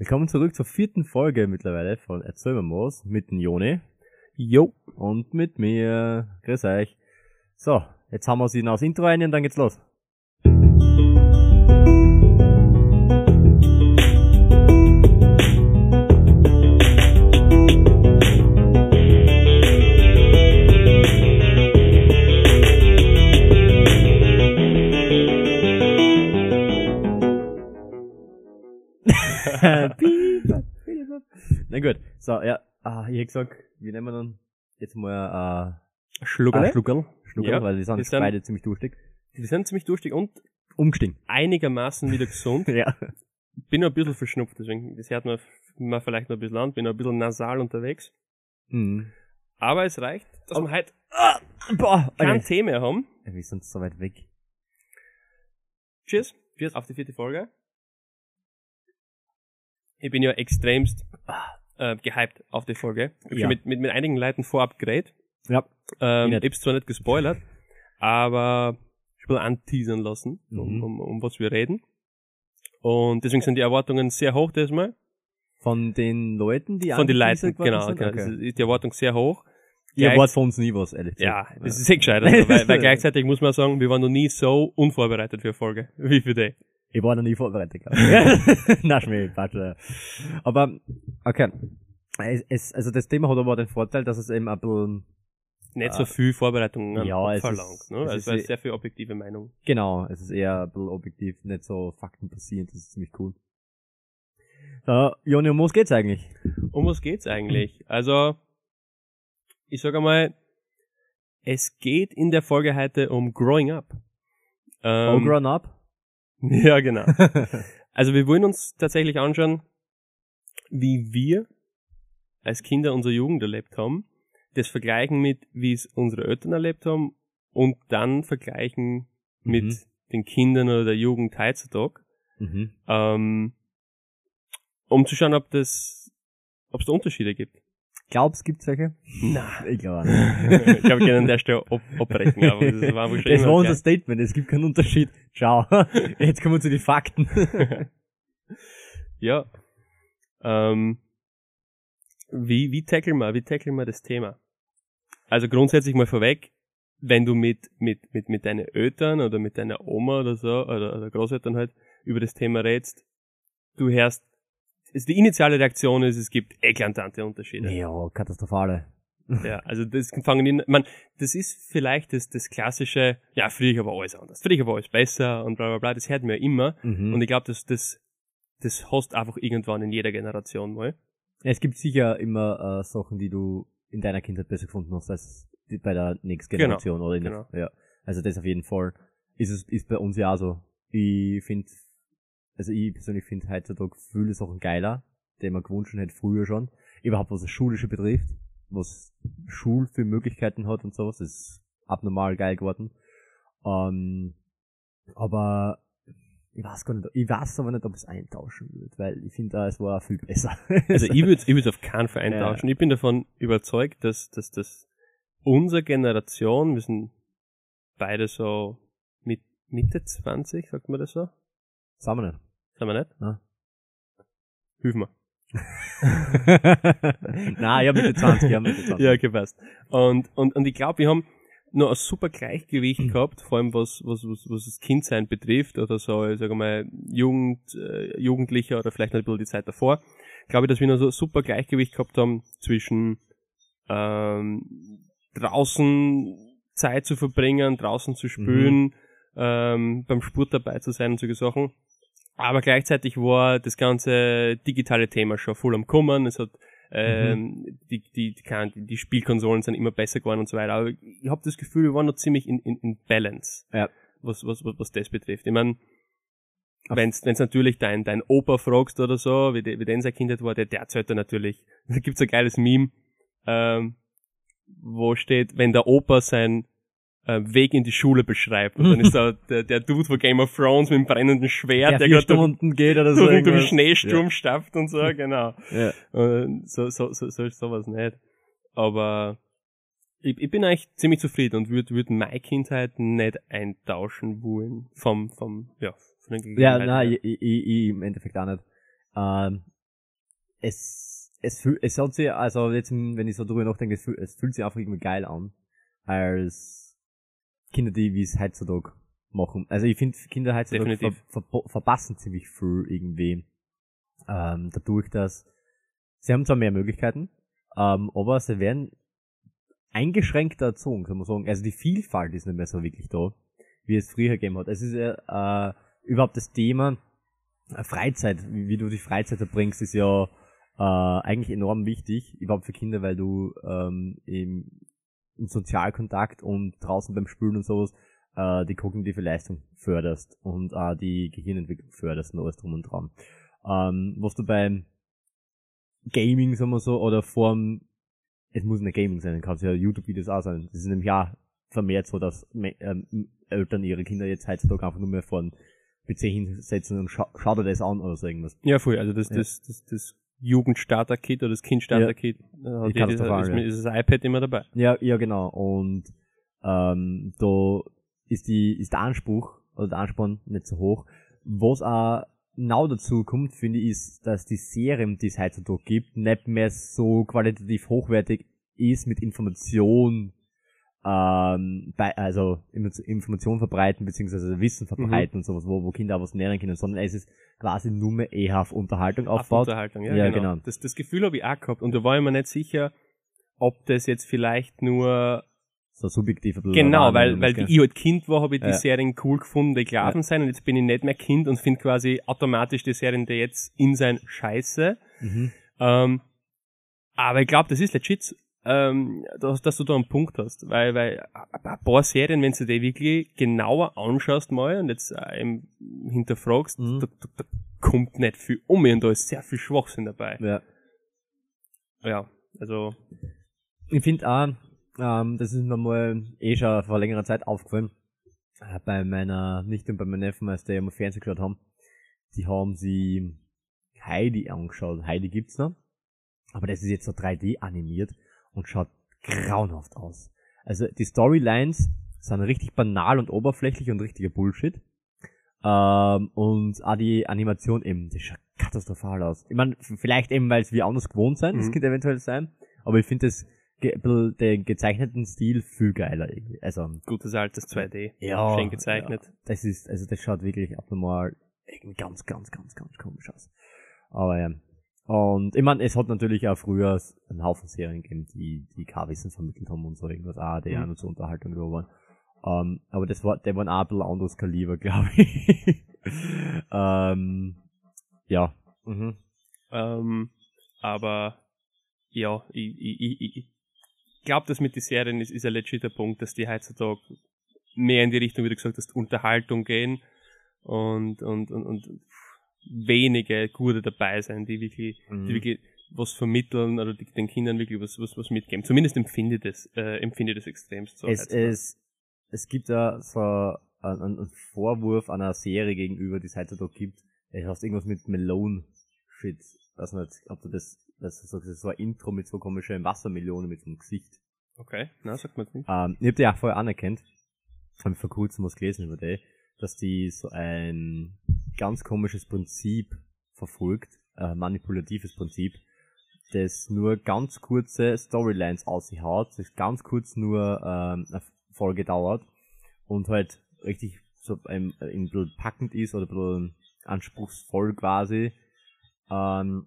Willkommen zurück zur vierten Folge mittlerweile von Erzähl mir Moos mit Joni Jo. und mit mir. Grüß euch. So, jetzt haben wir sie noch das Intro rein und dann geht's los. Na gut, so, ja, ah, ich hätte gesagt, wir nehmen dann jetzt mal äh, ein Schluckerl, Schluckerl Ja, weil die sind sind- beide ziemlich durstig. Die sind ziemlich durstig und Umgestiegen. einigermaßen wieder gesund. Ja. Bin noch ein bisschen verschnupft, deswegen, das hört man, man vielleicht noch ein bisschen an, bin noch ein bisschen nasal unterwegs. Mhm. Aber es reicht, dass wir heute Boah, kein okay. Mehr haben. Wir sind so weit weg. Cheers. Cheers auf die vierte Folge. Ich bin ja extremst äh, gehypt auf die Folge. Ich hab Ja. schon mit, mit, mit einigen Leuten vorab geredet. Ja. Ähm, Ich hab's zwar nicht gespoilert, aber ich will anteasern lassen, um, Mhm. um, um was wir reden. Und deswegen sind die Erwartungen sehr hoch diesmal. Von den Leuten, die Von den Leuten, genau. sind? genau. Okay. Ist die Erwartung sehr hoch. Ihr wart von uns nie was, ehrlich gesagt. Ja, das ist eh gescheit. Also, weil, weil gleichzeitig muss man sagen, wir waren noch nie so unvorbereitet für eine Folge wie für die. Ich war noch nie vorbereitet. Na, Schmäh, ja. Aber, okay. Es, es, also das Thema hat aber den Vorteil, dass es eben ein bisschen, Nicht Ah. so viel Vorbereitung an Ja, es verlangt. ist- Ne? es Also ist eh- sehr viel objektive Meinung. genau, es ist eher ein bisschen objektiv, nicht so faktenbasierend, das ist ziemlich cool. So, Joni, um was geht's eigentlich? Um was geht's eigentlich? Also, ich sage einmal, es geht in der Folge heute um Growing Up. Oh, Ähm, grown up? ja, genau. Also wir wollen uns tatsächlich anschauen, wie wir als Kinder unsere Jugend erlebt haben, das vergleichen mit, wie es unsere Eltern erlebt haben und dann vergleichen mit Mhm. den Kindern oder der Jugend heutzutage, mhm. ähm, um zu schauen, ob das, ob es da Unterschiede gibt. Glaubst, gibt's welche? Na, Ich glaube nicht. ich glaube, wir können an der Stelle ab abbrechen, aber das war einfach schon Das war unser geil. Statement, es gibt keinen Unterschied. Ciao. Jetzt kommen wir zu den Fakten. Ja. Ähm, wie, wie tackeln wir, wie tackeln wir das Thema? Also grundsätzlich mal vorweg, wenn du mit, mit, mit, mit deinen Eltern oder mit deiner Oma oder so, oder, oder Großeltern halt, über das Thema redst, du hörst, es, die initiale Reaktion ist, es gibt eklatante Unterschiede. Ja, katastrophale. Ja, also das fangen in, man, das ist vielleicht das, das klassische, ja, früher war alles anders, früher war alles besser und bla bla bla, das hört man ja immer. Mhm. Und ich glaube, das, das, das hast einfach irgendwann in jeder Generation mal. Es gibt sicher immer äh, Sachen, die du in deiner Kindheit besser gefunden hast als die bei der nächsten Genau, Generation oder in genau. der, ja. Also das auf jeden Fall ist es ist bei uns ja auch so. Ich finde, also ich persönlich finde heutzutage viele Sachen geiler, die man gewünscht hätte früher schon. Überhaupt was das Schulische betrifft, was Schul für Möglichkeiten hat und sowas, ist abnormal geil geworden. Ähm, aber ich weiß gar nicht, ich weiß aber nicht, ob es eintauschen wird, weil ich finde, es war viel besser. Also ich würde ich würd auf keinen Fall Ja. eintauschen. Ich bin davon überzeugt, dass, dass, dass unsere Generation, wir sind beide so mit Mitte 20, sagt man das so? Sagen wir nicht. Sind wir nicht? Ja. Hilf mir. Nein, ja, Mitte 20, ja, Mitte 20. Ja, okay, passt. Und, und, und ich glaube, wir haben noch ein super Gleichgewicht gehabt, vor allem was, was, was, was das Kindsein betrifft oder so, ich sage mal, Jugend, äh, Jugendlicher oder vielleicht noch ein bisschen die Zeit davor. Glaube ich, dass wir noch so ein super Gleichgewicht gehabt haben zwischen ähm, draußen Zeit zu verbringen, draußen zu spülen, ähm, beim Sport dabei zu sein und solche Sachen. Aber gleichzeitig war das ganze digitale Thema schon voll am Kommen. Es hat ähm, die, die, die, Ahnung, die Spielkonsolen sind immer besser geworden und so weiter. Aber ich habe das Gefühl, wir waren noch ziemlich in, in, in Balance, Ja. was, was, was, was das betrifft. Ich meine, wenn's, wenn's natürlich dein, dein Opa fragst oder so, wie, de, wie denn sein Kindheit war, der, der erzählt dir natürlich. Da gibt's ein geiles Meme, ähm, wo steht, wenn der Opa sein äh, Weg in die Schule beschreibt. Und dann ist da der, der Dude von Game of Thrones mit dem brennenden Schwert, Der der, gerade durch, geht oder so. durch. Schneesturm stapft und so, genau. Ja. Und so, so, so, so ist sowas nicht. Aber ich, ich bin eigentlich ziemlich zufrieden und würde würd meine Kindheit nicht eintauschen wollen vom, vom, ja, von den Ja, nein, ich, ich, ich im Endeffekt auch nicht. Ähm, es, es fühlt, es hat sich, also jetzt, wenn ich so drüber nachdenke, es fühlt, es fühlt sich einfach irgendwie geil an, als Kinder, die, wie es heutzutage machen. Also ich finde, Kinder heutzutage ver, ver, verpassen ziemlich viel irgendwie, ähm, dadurch, dass sie haben zwar mehr Möglichkeiten, ähm, aber sie werden eingeschränkter erzogen, kann man sagen. Also die Vielfalt ist nicht mehr so wirklich da, wie es früher gegeben hat. Es ist ja, äh, überhaupt das Thema äh, Freizeit, wie, wie du die Freizeit verbringst, ist ja äh, eigentlich enorm wichtig, überhaupt für Kinder, weil du ähm, im Sozialkontakt und draußen beim Spülen und sowas äh, die kognitive Leistung förderst und äh, die Gehirnentwicklung förderst und alles drum und dran. Ähm, was du beim Gaming, sagen wir so, oder vorm, es muss nicht Gaming sein, kann es ja YouTube-Videos auch sein. Das ist nämlich auch vermehrt so, dass ähm, Eltern ihre Kinder jetzt heutzutage einfach nur mehr vor den PC hinsetzen und scha schau dir das an oder so irgendwas. Ja, voll. Also das, Ja. das, das, das Jugendstarter-Kit oder das Kindstarter-Kit, das, katastrophal, ist, ja. ist das iPad immer dabei. Ja, ja, genau. Und ähm, da ist die ist der Anspruch oder der Ansporn nicht so hoch. Was auch genau dazu kommt, finde ich, ist, dass die Serien, die es heutzutage gibt, nicht mehr so qualitativ hochwertig ist mit Information, ähm, bei, also Inf- Information verbreiten beziehungsweise Wissen verbreiten und sowas, wo, wo Kinder auch was lernen können, sondern es ist quasi nur mehr eher auf Unterhaltung Auf aufbaut. Unterhaltung, ja, Ja, genau. genau. Das, das Gefühl habe ich auch gehabt und da war ich mir nicht sicher, ob das jetzt vielleicht nur So subjektiv Genau, weil, weil ich halt Kind war, habe ich die Ja. Serien cool gefunden, die gelaufen sind und jetzt bin ich nicht mehr Kind und finde quasi automatisch die Serien, die jetzt in sein Scheiße. Mhm. Ähm, aber ich glaube, das ist legit, ähm, dass, dass du da einen Punkt hast, weil, weil ein paar Serien, wenn du die wirklich genauer anschaust mal und jetzt äh, eben hinterfragst, Mhm. da, da, da kommt nicht viel um und da ist sehr viel Schwachsinn dabei. Ja. Ja, also Ich finde auch, ähm, das ist mir mal eh schon vor längerer Zeit aufgefallen, äh, bei meiner Nichte und bei meinem Neffen, als die immer Fernsehen geschaut haben, die haben sie Heidi angeschaut. Heidi gibt's noch, aber das ist jetzt so 3D animiert und schaut grauenhaft aus. Also die Storylines sind richtig banal und oberflächlich und richtiger Bullshit. Ähm, und auch die Animation eben, die schaut katastrophal aus. Ich meine, vielleicht eben, weil es wir anders gewohnt sind, das Mhm. könnte eventuell sein, aber ich finde das ge den gezeichneten Stil viel geiler irgendwie. Also, gutes altes 2D. ja. Schön gezeichnet. Ja, das ist, also das schaut wirklich abnormal ganz, ganz, ganz, ganz komisch aus. Aber ja. Und ich meine, es hat natürlich auch früher einen Haufen Serien gegeben, die, die kein Wissen vermittelt haben und so irgendwas, ah, die Mhm. nur zur Unterhaltung da waren. Ähm, aber das war, der auch ein bisschen anderes Kaliber, glaube ich. ähm, ja. Mhm. Ähm, aber ja, ich, ich, ich, ich glaube, dass mit den Serien ist, ist ein legiter Punkt, dass die heutzutage mehr in die Richtung, wie du gesagt hast, Unterhaltung gehen und, und, und, und wenige gute dabei sein, die wirklich, Mhm. die wirklich was vermitteln oder die, den Kindern wirklich was, was, was mitgeben. Zumindest empfinde ich das, äh, empfinde ich das extremst so. es, es, es gibt ja so einen, einen Vorwurf einer Serie gegenüber, die es heutzutage gibt. Es heißt irgendwas mit Melone-Shit. Weiß nicht, ob du das, das das ist so ein Intro mit so komischen Wassermelonen mit so einem Gesicht. okay, na, sagt man nicht. Ähm, ich hab die auch vorher anerkannt. Hab vor kurzem was gelesen über die, dass die so ein ganz komisches Prinzip verfolgt, äh, manipulatives Prinzip, das nur ganz kurze Storylines aushaut, das ganz kurz nur ähm, eine Folge dauert und halt richtig so ein, ein bisschen packend ist oder ein bisschen anspruchsvoll quasi. Ähm,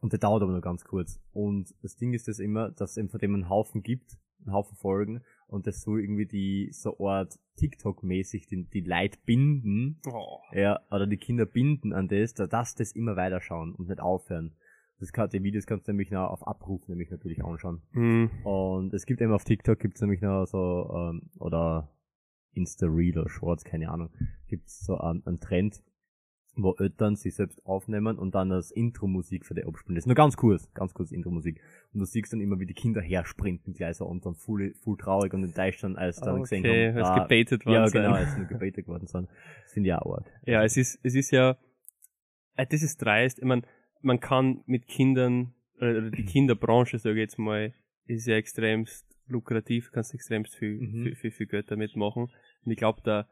und der dauert aber nur ganz kurz. Und das Ding ist das immer, dass es eben von dem einen Haufen gibt, einen Haufen Folgen, und das soll irgendwie die so Art TikTok-mäßig die, die Leute binden, Oh. ja, oder die Kinder binden an das, da- dass das immer weiterschauen und nicht aufhören. Das kann, die Videos kannst du nämlich noch auf Abruf nämlich natürlich anschauen. Hm. Und es gibt eben auf TikTok gibt's nämlich noch so, ähm, oder Insta-Reel oder Shorts, keine Ahnung, gibt's so einen, einen Trend, wo Eltern sich selbst aufnehmen und dann das Intro-Musik für die abspielen. Das ist nur ganz kurz, ganz kurz Intro-Musik. Und du siehst dann immer, wie die Kinder hersprinten gleich so und dann voll, voll traurig und enttäuscht dann, als dann gesehen Okay, haben, als ah, gebaitet worden ja, sein. genau, als nur gebaitet worden sind. Das finde ich auch arg. Ja, es ist, es ist ja, äh, das ist dreist. Ich mein, man kann mit Kindern, oder die Kinderbranche, sage ich jetzt mal, ist ja extremst lukrativ, kannst extremst viel, Mhm. viel, viel, viel Geld damit machen. Und ich glaube, der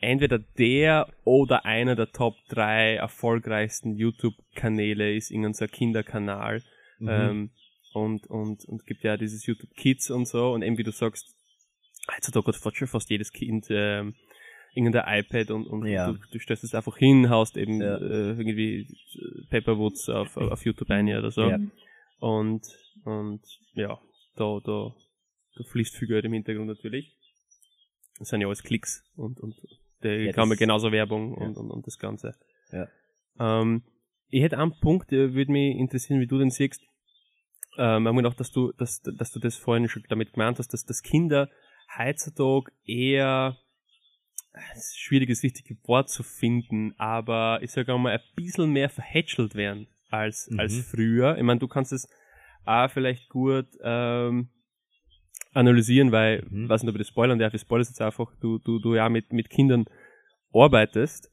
entweder der oder einer der Top 3 erfolgreichsten YouTube-Kanäle ist irgendein so ein Kinderkanal. Mhm. Ähm, und, und, und gibt ja dieses YouTube Kids und so. Und eben wie du sagst, heutzutage hat fast schon fast jedes Kind ähm, irgendein iPad und, und Ja. du, du stellst es einfach hin, haust eben Ja. äh, irgendwie Pepperwoods auf, auf YouTube ein oder so. Ja. Und, und ja, da, da, da fließt viel Geld im Hintergrund natürlich. Das sind ja alles Klicks und, und der Ja, kann man genauso Werbung und, und, und das Ganze. Ja. Ähm, ich hätte einen Punkt, der würde mich interessieren, wie du den siehst. Ähm, ich gedacht, dass du, dass, dass du das vorhin schon damit gemeint hast, dass, dass Kinder heutzutage eher, es ist schwierig, das richtige Wort zu finden, aber ich sage mal, ein bisschen mehr verhätschelt werden als, Mhm. als früher. Ich meine, du kannst es auch vielleicht gut ähm, analysieren, weil, Mhm. weiß nicht, ob ich das spoilern darf, ich spoilere jetzt einfach, du, du, du ja mit, mit Kindern arbeitest.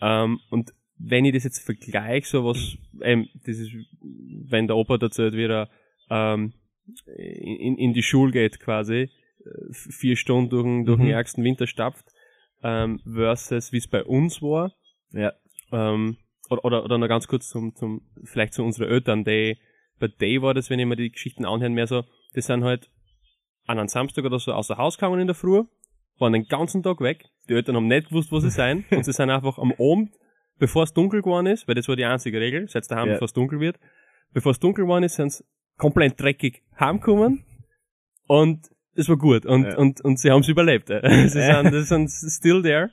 Ähm, und wenn ich das jetzt vergleiche, so was, ähm, das ist, wenn der Opa dazu wieder ähm, in, in die Schule geht quasi, äh, vier Stunden durch, den- durch den Mhm. ärgsten Winter stapft, ähm, versus wie es bei uns war. Ja. Ähm, oder, oder, oder noch ganz kurz zum, zum, vielleicht zu unseren Eltern, die, bei Day war das, wenn ich mir die Geschichten anhören, mehr so, die sind halt an einem Samstag oder so außer Haus gegangen in der Früh, waren den ganzen Tag weg, die Eltern haben nicht gewusst, wo sie sein, und sie sind einfach am Abend, bevor es dunkel geworden ist, weil das war die einzige Regel, seid daheim, Ja. bevor es dunkel wird, bevor es dunkel geworden ist, sind sie komplett dreckig heimgekommen, und es war gut, und, Ja. und, und sie haben es überlebt, sie sind, sie sind still there,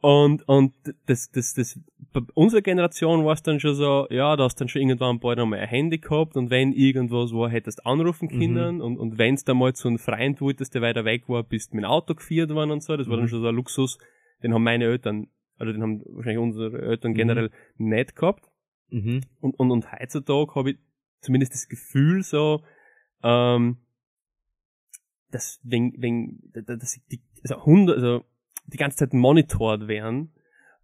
und, und das, das, das, bei unserer Generation war es dann schon so, ja, da hast dann schon irgendwann bald einmal ein Handy gehabt und wenn irgendwas war, hättest anrufen Mhm. können und, und wenn's da mal zu einem Freund wolltest, der weiter weg war, bist mit dem Auto geführt worden und so, das war dann Mhm. schon so ein Luxus, den haben meine Eltern, oder den haben wahrscheinlich unsere Eltern Mhm. generell nicht gehabt. Mhm. Und, und, und heutzutage habe ich zumindest das Gefühl so, ähm, dass wenn, wenn, dass die, also Hunde, also die ganze Zeit monitort werden,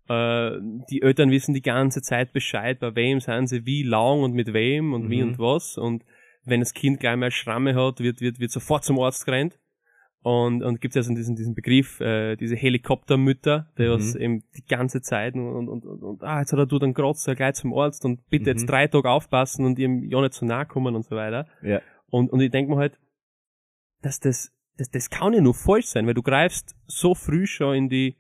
äh, die Eltern wissen die ganze Zeit Bescheid, bei wem sind sie, wie lang und mit wem und wie Mhm. und was und wenn das Kind gleich mal Schramme hat, wird, wird, wird sofort zum Arzt gerannt. Und, und gibt es ja so diesen, diesen Begriff, äh, diese Helikoptermütter, die Mhm. was eben die ganze Zeit und, und, und, und, ah, jetzt hat er du dann Kratzer gleich zum Arzt und bitte jetzt Mhm. drei Tage aufpassen und ihm ja nicht zu nahe kommen und so weiter. Ja. Und, und ich denke mir halt, dass das, das, das kann ja nur falsch sein, weil du greifst so früh schon in die,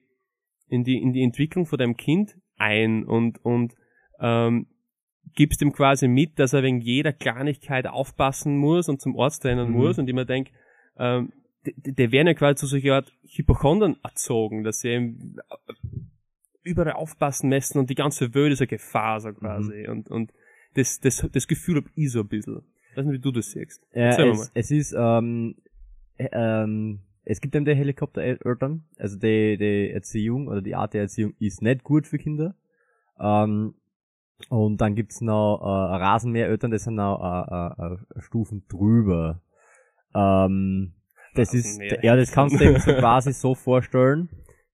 in die, in die Entwicklung von deinem Kind ein und, und, ähm, gibst ihm quasi mit, dass er wegen jeder Kleinigkeit aufpassen muss und zum Arzt rennen Mhm. muss und ich mir denk, ähm, die werden ja quasi zu solcher Art Hypochondern erzogen, dass sie eben überall aufpassen müssen und die ganze Welt ist eine Gefahr so quasi und, und das, das, das Gefühl hab ich so ein bisschen. Ich weiß nicht, wie du das siehst. Ja, es, es ist, ähm, äh, ähm, es gibt eben die Helikoptereltern, also die, die Erziehung oder die Art der Erziehung ist nicht gut für Kinder. Ähm, und dann gibt's noch äh, Rasenmähereltern, das sind noch äh, äh, äh, Stufen drüber. Ähm, das ist, ja, das kannst du dir so quasi so vorstellen,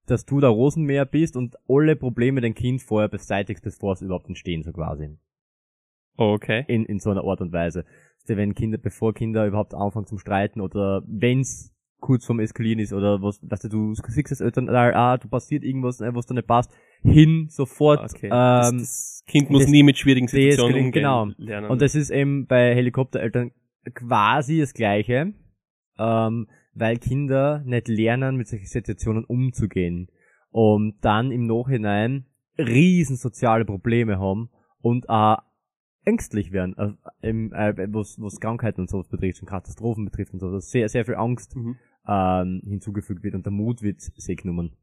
dass du der Rosenmäher bist und alle Probleme dein Kind vorher beseitigst, bevor es überhaupt entstehen, so quasi okay. in, in so einer Art und Weise. Wenn Kinder, bevor Kinder überhaupt anfangen zum Streiten oder wenn's kurz vorm Eskalieren ist oder was, weißt du, du siehst als Eltern, ah, du passiert irgendwas, äh, was da nicht passt, hin, sofort, Okay. das, ähm, das Kind muss das- nie mit schwierigen Situationen deeskalieren, umgehen genau. lernen. und das ist eben bei Helikoptereltern quasi das Gleiche, ähm, weil Kinder nicht lernen, mit solchen Situationen umzugehen und dann im Nachhinein riesen soziale Probleme haben und äh, ängstlich werden, äh, im, äh, was, was Krankheiten und sowas betrifft und Katastrophen betrifft und so, dass sehr, sehr viel Angst Mhm. ähm, hinzugefügt wird und der Mut wird sehr genommen.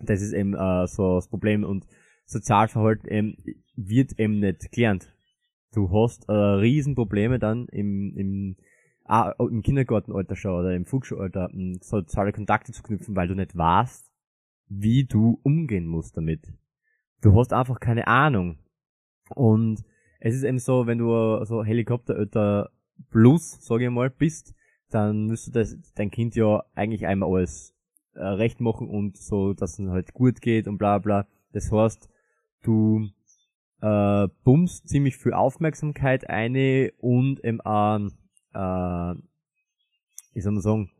Das ist eben äh, so das Problem und Sozialverhalten ähm, wird eben nicht gelernt. Du hast äh, Riesenprobleme dann im, im, ah, im Kindergartenalter schon oder im Volksschulalter m, soziale Kontakte zu knüpfen, weil du nicht weißt, wie du umgehen musst damit. Du hast einfach keine Ahnung. Und es ist eben so, wenn du so Helikopterelter plus, sage ich mal, bist, dann müsste das dein Kind ja eigentlich einmal alles äh, recht machen und so, dass es halt gut geht und bla bla. Das heißt, du äh, bummst ziemlich viel Aufmerksamkeit eine und eben auch, äh, wie soll man sagen,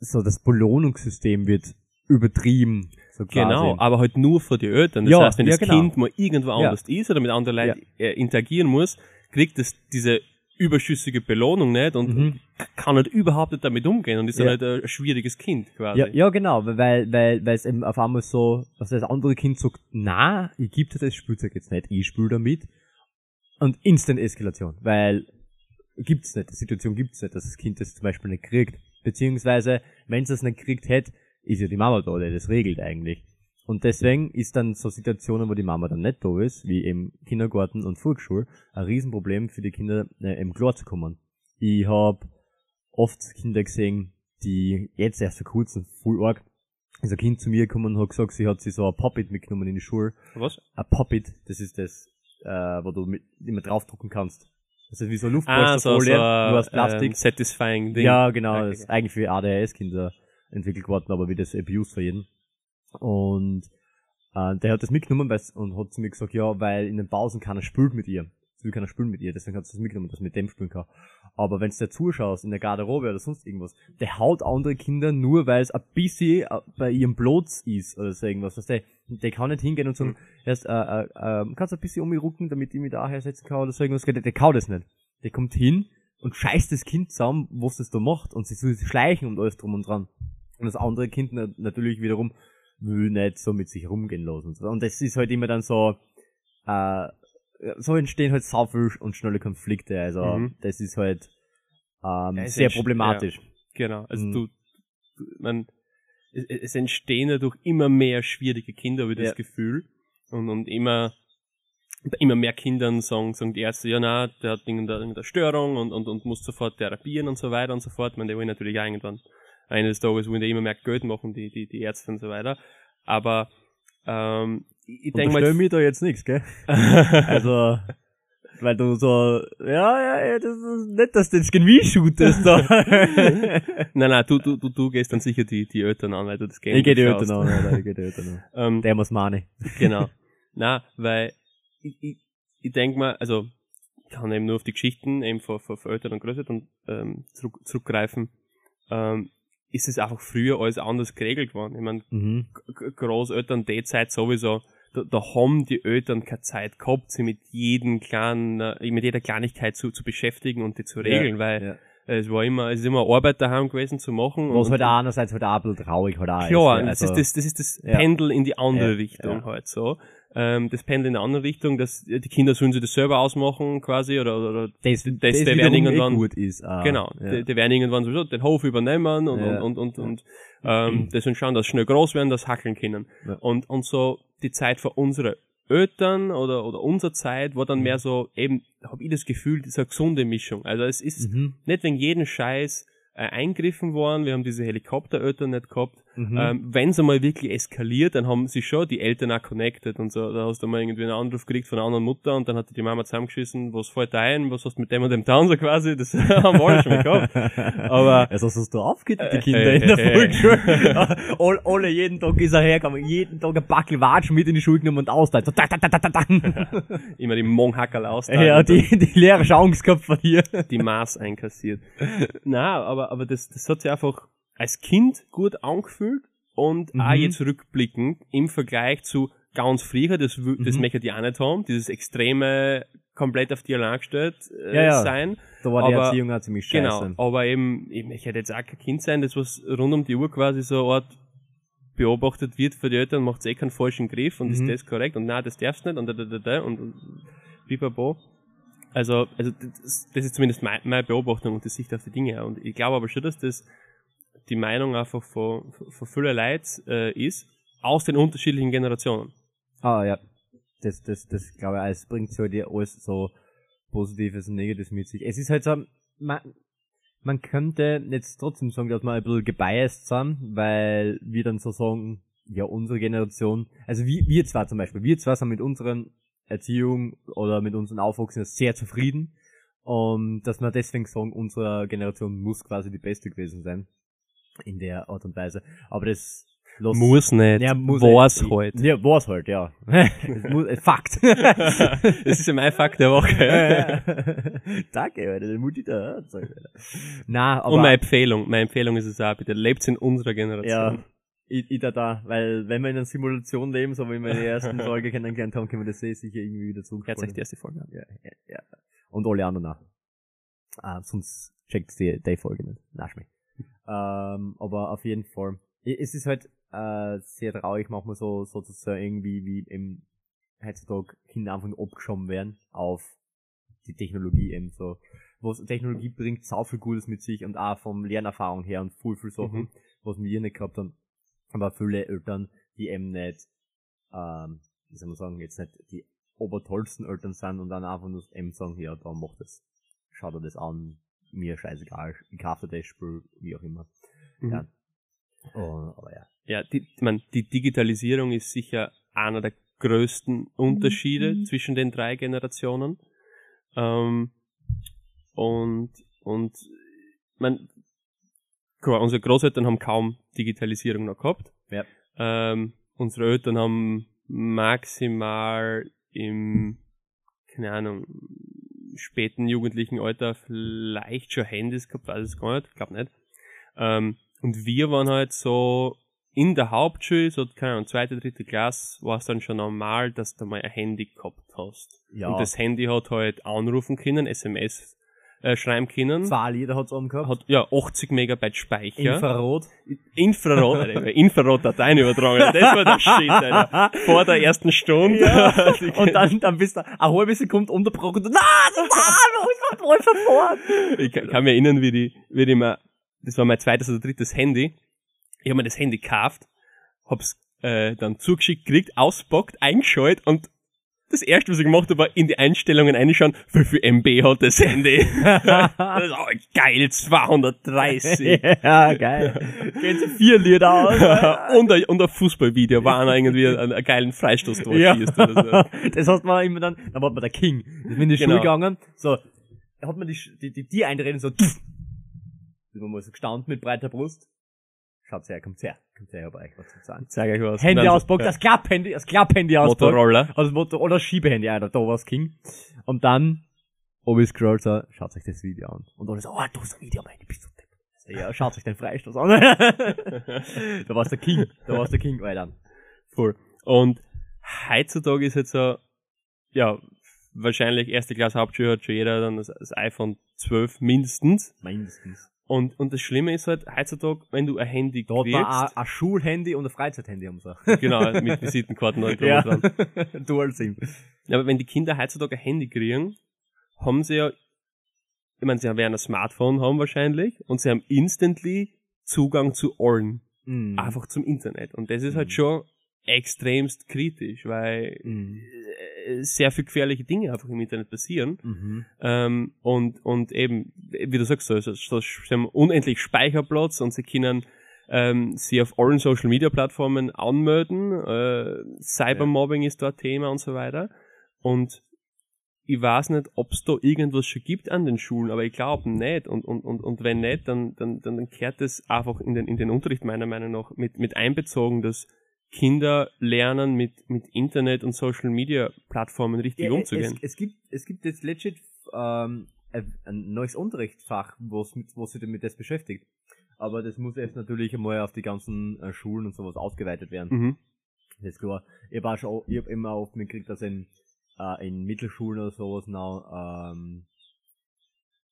so das Belohnungssystem wird übertrieben. So. Genau, aber halt nur für die Eltern. Das Ja, heißt, wenn ja, das genau. Kind mal irgendwo Ja. anders ist oder mit anderen Leuten äh, interagieren muss, kriegt es diese überschüssige Belohnung nicht und Mhm. kann halt überhaupt nicht damit umgehen und ist Ja. halt ein schwieriges Kind quasi. Ja, ja, genau, weil, weil, weil es eben auf einmal so, dass das andere Kind sagt, na, ich gebe dir das Spielzeug jetzt nicht, ich spiele damit. Und Instant Eskalation, weil gibt's nicht, die Situation gibt's nicht, dass das Kind das zum Beispiel nicht kriegt. Beziehungsweise, wenn es das nicht kriegt hätte, ist ja die Mama da, die das regelt eigentlich. Und deswegen ist dann so Situationen, wo die Mama dann nicht da ist, wie im Kindergarten und Volksschule, ein Riesenproblem für die Kinder, äh, eben klar zu kommen. Ich hab oft Kinder gesehen, die jetzt erst vor kurzem voll arg ist ein Kind zu mir gekommen und hat gesagt, sie hat sich so ein Poppet mitgenommen in die Schule. Was? Ein Poppet, das ist das, äh, wo du mit, immer draufdrucken kannst. Das ist wie so eine Ah, so, so Luftpolsterfolie, nur aus ähm, Plastik. satisfying Ding. Ja, genau, Okay, das ist eigentlich für ADHS-Kinder entwickelt worden, aber wie das Abuse für jeden. Und äh, der hat das mitgenommen weil's- und hat zu mir gesagt, ja, weil in den Pausen keiner spielt mit ihr. So will keiner spielen mit ihr, deswegen hat sie das mitgenommen, dass mit dem spielen kann. Aber wenn du dir zuschaust in der Garderobe oder sonst irgendwas, der haut andere Kinder nur, weil es ein bisschen äh, bei ihrem Blotz ist oder so irgendwas. Weißt du, der kann nicht hingehen und sagen, erst, äh, äh, äh, kannst du ein bisschen um mich rucken, damit ich mich da hersetzen kann oder so irgendwas. Der, der kaut das nicht. Der kommt hin und scheißt das Kind zusammen, was das da macht und sie soll schleichen und alles drum und dran. Und das andere Kind na natürlich wiederum will nicht so mit sich rumgehen lassen. Und so. Und das ist halt immer dann so, äh, so entstehen halt sau viel und schnelle Konflikte. Also Mhm. das ist halt ähm, Ja, sehr problematisch. Genau. Also Mhm. du, du man, es, es entstehen dadurch immer mehr schwierige Kinder, habe ich das Ja. Gefühl. Und, und immer, immer mehr Kindern sagen, sagen die Ärzte, ja na, der hat irgendeine, irgendeine Störung und, und, und muss sofort therapieren und so weiter und so fort. Meine, die wollen natürlich auch irgendwann eines Tages wollen die immer mehr Geld machen, die, die, die Ärzte und so weiter. Aber ähm, ich, denke mal, mir da jetzt nichts, gell? also, weil du so, ja, ja, ja, das ist nicht, dass du jetzt mich shootest da. nein, nein, du, du, du, du gehst dann sicher die, die Eltern an, weil du das Game ich geh die. Eltern an, Alter, ich geh die Eltern an. Ähm, Der muss meine. Genau. Na, weil ich, ich, ich denke mal, also ich kann eben nur auf die Geschichten eben von, von, von Eltern und Großeltern ähm, zurück, zurückgreifen. Ähm, ist es einfach früher alles anders geregelt worden. Ich meine, Mhm. Großeltern die Zeit sowieso, da, da haben die Eltern keine Zeit gehabt, sich mit jedem kleinen, äh, mit jeder Kleinigkeit zu, zu beschäftigen und die zu regeln, weil ja. es war immer, es ist immer Arbeit daheim gewesen zu machen. Was halt auch einerseits halt auch ein bisschen traurig halt auch Klar, ist. das, ist das, das ist das ja. Pendel in die andere Ja, Richtung ja. halt so. Ähm, das Pendel in die andere Richtung, dass äh, die Kinder sollen sich das selber ausmachen quasi oder, oder, oder das, das, der das werden irgendwann- eh gut ist. Ah, genau, Ja. die, die werden irgendwann sowieso den Hof übernehmen und, Ja. und, und, und, und ähm, das und schauen, dass sie schnell groß werden, das hackeln können. Ja. Und, und so die Zeit für unsere Eltern oder, oder unsere Zeit war dann Mhm. mehr so, eben, habe ich das Gefühl, diese gesunde Mischung. Also es ist Mhm. nicht wegen jeden Scheiß äh, eingriffen worden, wir haben diese Helikoptereltern nicht gehabt. Mhm. Ähm, Wenn es einmal wirklich eskaliert, dann haben sie schon die Eltern auch connected und so. Da hast du mal irgendwie einen Anruf gekriegt von einer anderen Mutter und dann hat die, Mama zusammengeschissen, was fällt ein, was hast du mit dem und dem getan, so quasi. Das haben wir alle schon mal gehabt. Aber Also hast du aufgegeben, die Äh, Kinder äh, in der äh, Volksschule. alle, alle, jeden Tag ist er hergekommen, jeden Tag ein Backel Watschen mit in die Schule genommen und austeilt. So, da, da, da, da, da, da. immer die Monghackerl aus. ja, die, die Lehrer Angst gehabt von dir. die Maß einkassiert. Na, aber, aber das, das hat sich einfach als Kind gut angefühlt und auch Mhm. jetzt rückblickend im Vergleich zu ganz früher, das, das Mhm. möchte ich auch nicht haben, dieses extreme, komplett auf die allein gestellt äh, Ja, ja. sein. Da war die Aber- Erziehung auch ziemlich scheiße. Genau, aber eben, ich möchte jetzt auch kein Kind sein, das was rund um die Uhr quasi so eine Art beobachtet wird für die Eltern, macht eh keinen falschen Griff und Mhm. ist das korrekt und na, das darfst nicht und da, da, da, da und, und bibabo. Also, also das, das ist zumindest mein, meine Beobachtung und die Sicht auf die Dinge. Und ich glaube aber schon, dass das die Meinung einfach von, von vielen Leuten äh, ist, aus den unterschiedlichen Generationen. Ah, ja. Das, das, das, glaube ich, es bringt so dir alles so Positives und Negatives mit sich. Es ist halt so, man, man könnte jetzt trotzdem sagen, dass wir ein bisschen gebiased sind, weil wir dann so sagen, ja, unsere Generation, also wir, wir zwar zum Beispiel, wir zwar sind mit unseren Erziehung oder mit unseren Aufwachsen sehr zufrieden und dass wir deswegen sagen, unsere Generation muss quasi die beste gewesen sein. In der Art und Weise. Aber das lässt- Muss nicht, ja, muss war's halt. Ja, war's halt, ja. Muss, äh, Fakt. Das ist ja mein Fakt der Woche. Danke, Alter, der Mutti da. Na, aber. Und meine Empfehlung, meine Empfehlung ist es auch, bitte lebt in unserer Generation. ja. ich, ich da da, weil wenn wir in einer Simulation leben, so wie wir in der ersten Folge kennengelernt haben, können wir das eh sicher irgendwie wieder zurück. Hört euch die erste Folge. Ja, ja, ja. Und alle anderen auch. Ah, sonst checkt die, die Folge nicht. Nasch mich. Ähm, aber auf jeden Fall. Es ist halt äh, sehr traurig, manchmal so sozusagen irgendwie wie im heutzutage Kinder einfach nur abgeschoben werden auf die Technologie eben so. Was Technologie bringt sau viel Gutes mit sich und auch vom Lernerfahrung her und viel, viel Sachen, Mhm. was wir nicht gehabt haben. Aber viele Eltern, die eben nicht, ähm, wie soll man sagen, jetzt nicht die obertollsten Eltern sind und dann einfach nur eben sagen, ja, da macht das, schau dir das an, mir scheißegal, ich kaufe das Spiel, wie auch immer. Mhm. Ja. Oh, aber ja. Ja, die, ich mein, die Digitalisierung ist sicher einer der größten Unterschiede Mhm. zwischen den drei Generationen. Ähm, und, und, man, klar, unsere Großeltern haben kaum Digitalisierung noch gehabt. Ja. Ähm, unsere Eltern haben maximal im, keine Ahnung, späten jugendlichen Alter vielleicht schon Handys gehabt, weiß es gar nicht, glaub nicht. Ähm, und wir waren halt so in der Hauptschule, so, keine Ahnung, zweite, dritte Klasse, war es dann schon normal, dass du mal ein Handy gehabt hast. Ja. Und das Handy hat halt anrufen können, SMS äh, schreiben können. Zwei Lieder hat's oben gehabt. Hat ja 80 Megabyte Speicher. Infrarot. Infrarot, Alter, Infrarot-Dateien übertragen. Das war der Shit, Alter. Vor der ersten Stunde. Ja. Und dann, dann bist du eine halbe Sekunde unterbrochen und, na, das war, ich war voll sofort. ich kann, kann mich erinnern, wie die, wie die mal, das war mein zweites oder drittes Handy. Ich habe mir das Handy gekauft, hab's äh, dann zugeschickt gekriegt, auspackt, eingeschaltet und das erste, was ich gemacht habe, war in die Einstellungen reinschauen, wie viel MB hat das Handy. das ist auch geil, 230. ja, geil. Gehen sie vier Lieder aus. und, ein, und ein Fußballvideo, war einer irgendwie einen, einen geilen Freistoß ja. schießt oder so. Das hat man immer dann, dann war man der King. Ist mir in die Genau. Schule gegangen, so, da hat man die, die, die, die einreden, so. Ist man mal so gestanden mit breiter Brust. Schaut's her, kommt's her, kommt's her, ich hab euch was zu sagen. Zeig euch was. Handy Nein, auspackt, das Klapphandy, das Klapphandy auspackt. Motorola. Also das Motor oder Schiebehandy, Alter, da war's King. Und dann, oben scrollt so, schaut euch das Video an. Und alle so, oh, du hast ein Video Handy, bist du depp. Ja, schaut euch den Freistoß an. da war's der King, da war's der King, Alter. Voll. Und heutzutage ist jetzt so, ja, wahrscheinlich erste Klasse Hauptschule hat schon jeder dann das, das iPhone 12 mindestens. Mindestens. Und, und das Schlimme ist halt, heutzutage, wenn du ein Handy Da hat man ein, kriegst, ein Schulhandy und ein Freizeithandy haben sie. genau, mit Visitenkarten und ja. dran. Dual SIM. Aber wenn die Kinder heutzutage ein Handy kriegen, haben sie ja, ich meine, sie werden ein Smartphone haben wahrscheinlich und sie haben instantly Zugang zu allen. Mhm. Einfach zum Internet. Und das ist Mhm. halt schon extremst kritisch, weil Mhm. äh, sehr viel gefährliche Dinge einfach im Internet passieren. Mhm. Ähm, und, und eben, wie du sagst, so, so, so, sie haben unendlich Speicherplatz und sie können ähm, sie auf allen Social Media Plattformen anmelden. Äh, Cybermobbing ist da ein Thema und so weiter. Und ich weiß nicht, ob es da irgendwas schon gibt an den Schulen, aber ich glaube nicht. Und, und, und, und wenn nicht, dann, dann, dann, dann kehrt es einfach in den, in den Unterricht meiner Meinung nach mit, mit einbezogen, dass Kinder lernen, mit, mit Internet und Social Media Plattformen richtig Ja, umzugehen. Es, es gibt, es gibt jetzt legit ähm, ein neues Unterrichtsfach, was sich damit das beschäftigt. Aber das muss erst natürlich einmal auf die ganzen äh, Schulen und sowas ausgeweitet werden. Mhm. Das ist klar. Ich habe auch schon, ich hab immer oft mitgekriegt, dass in, äh, in Mittelschulen oder sowas noch ähm,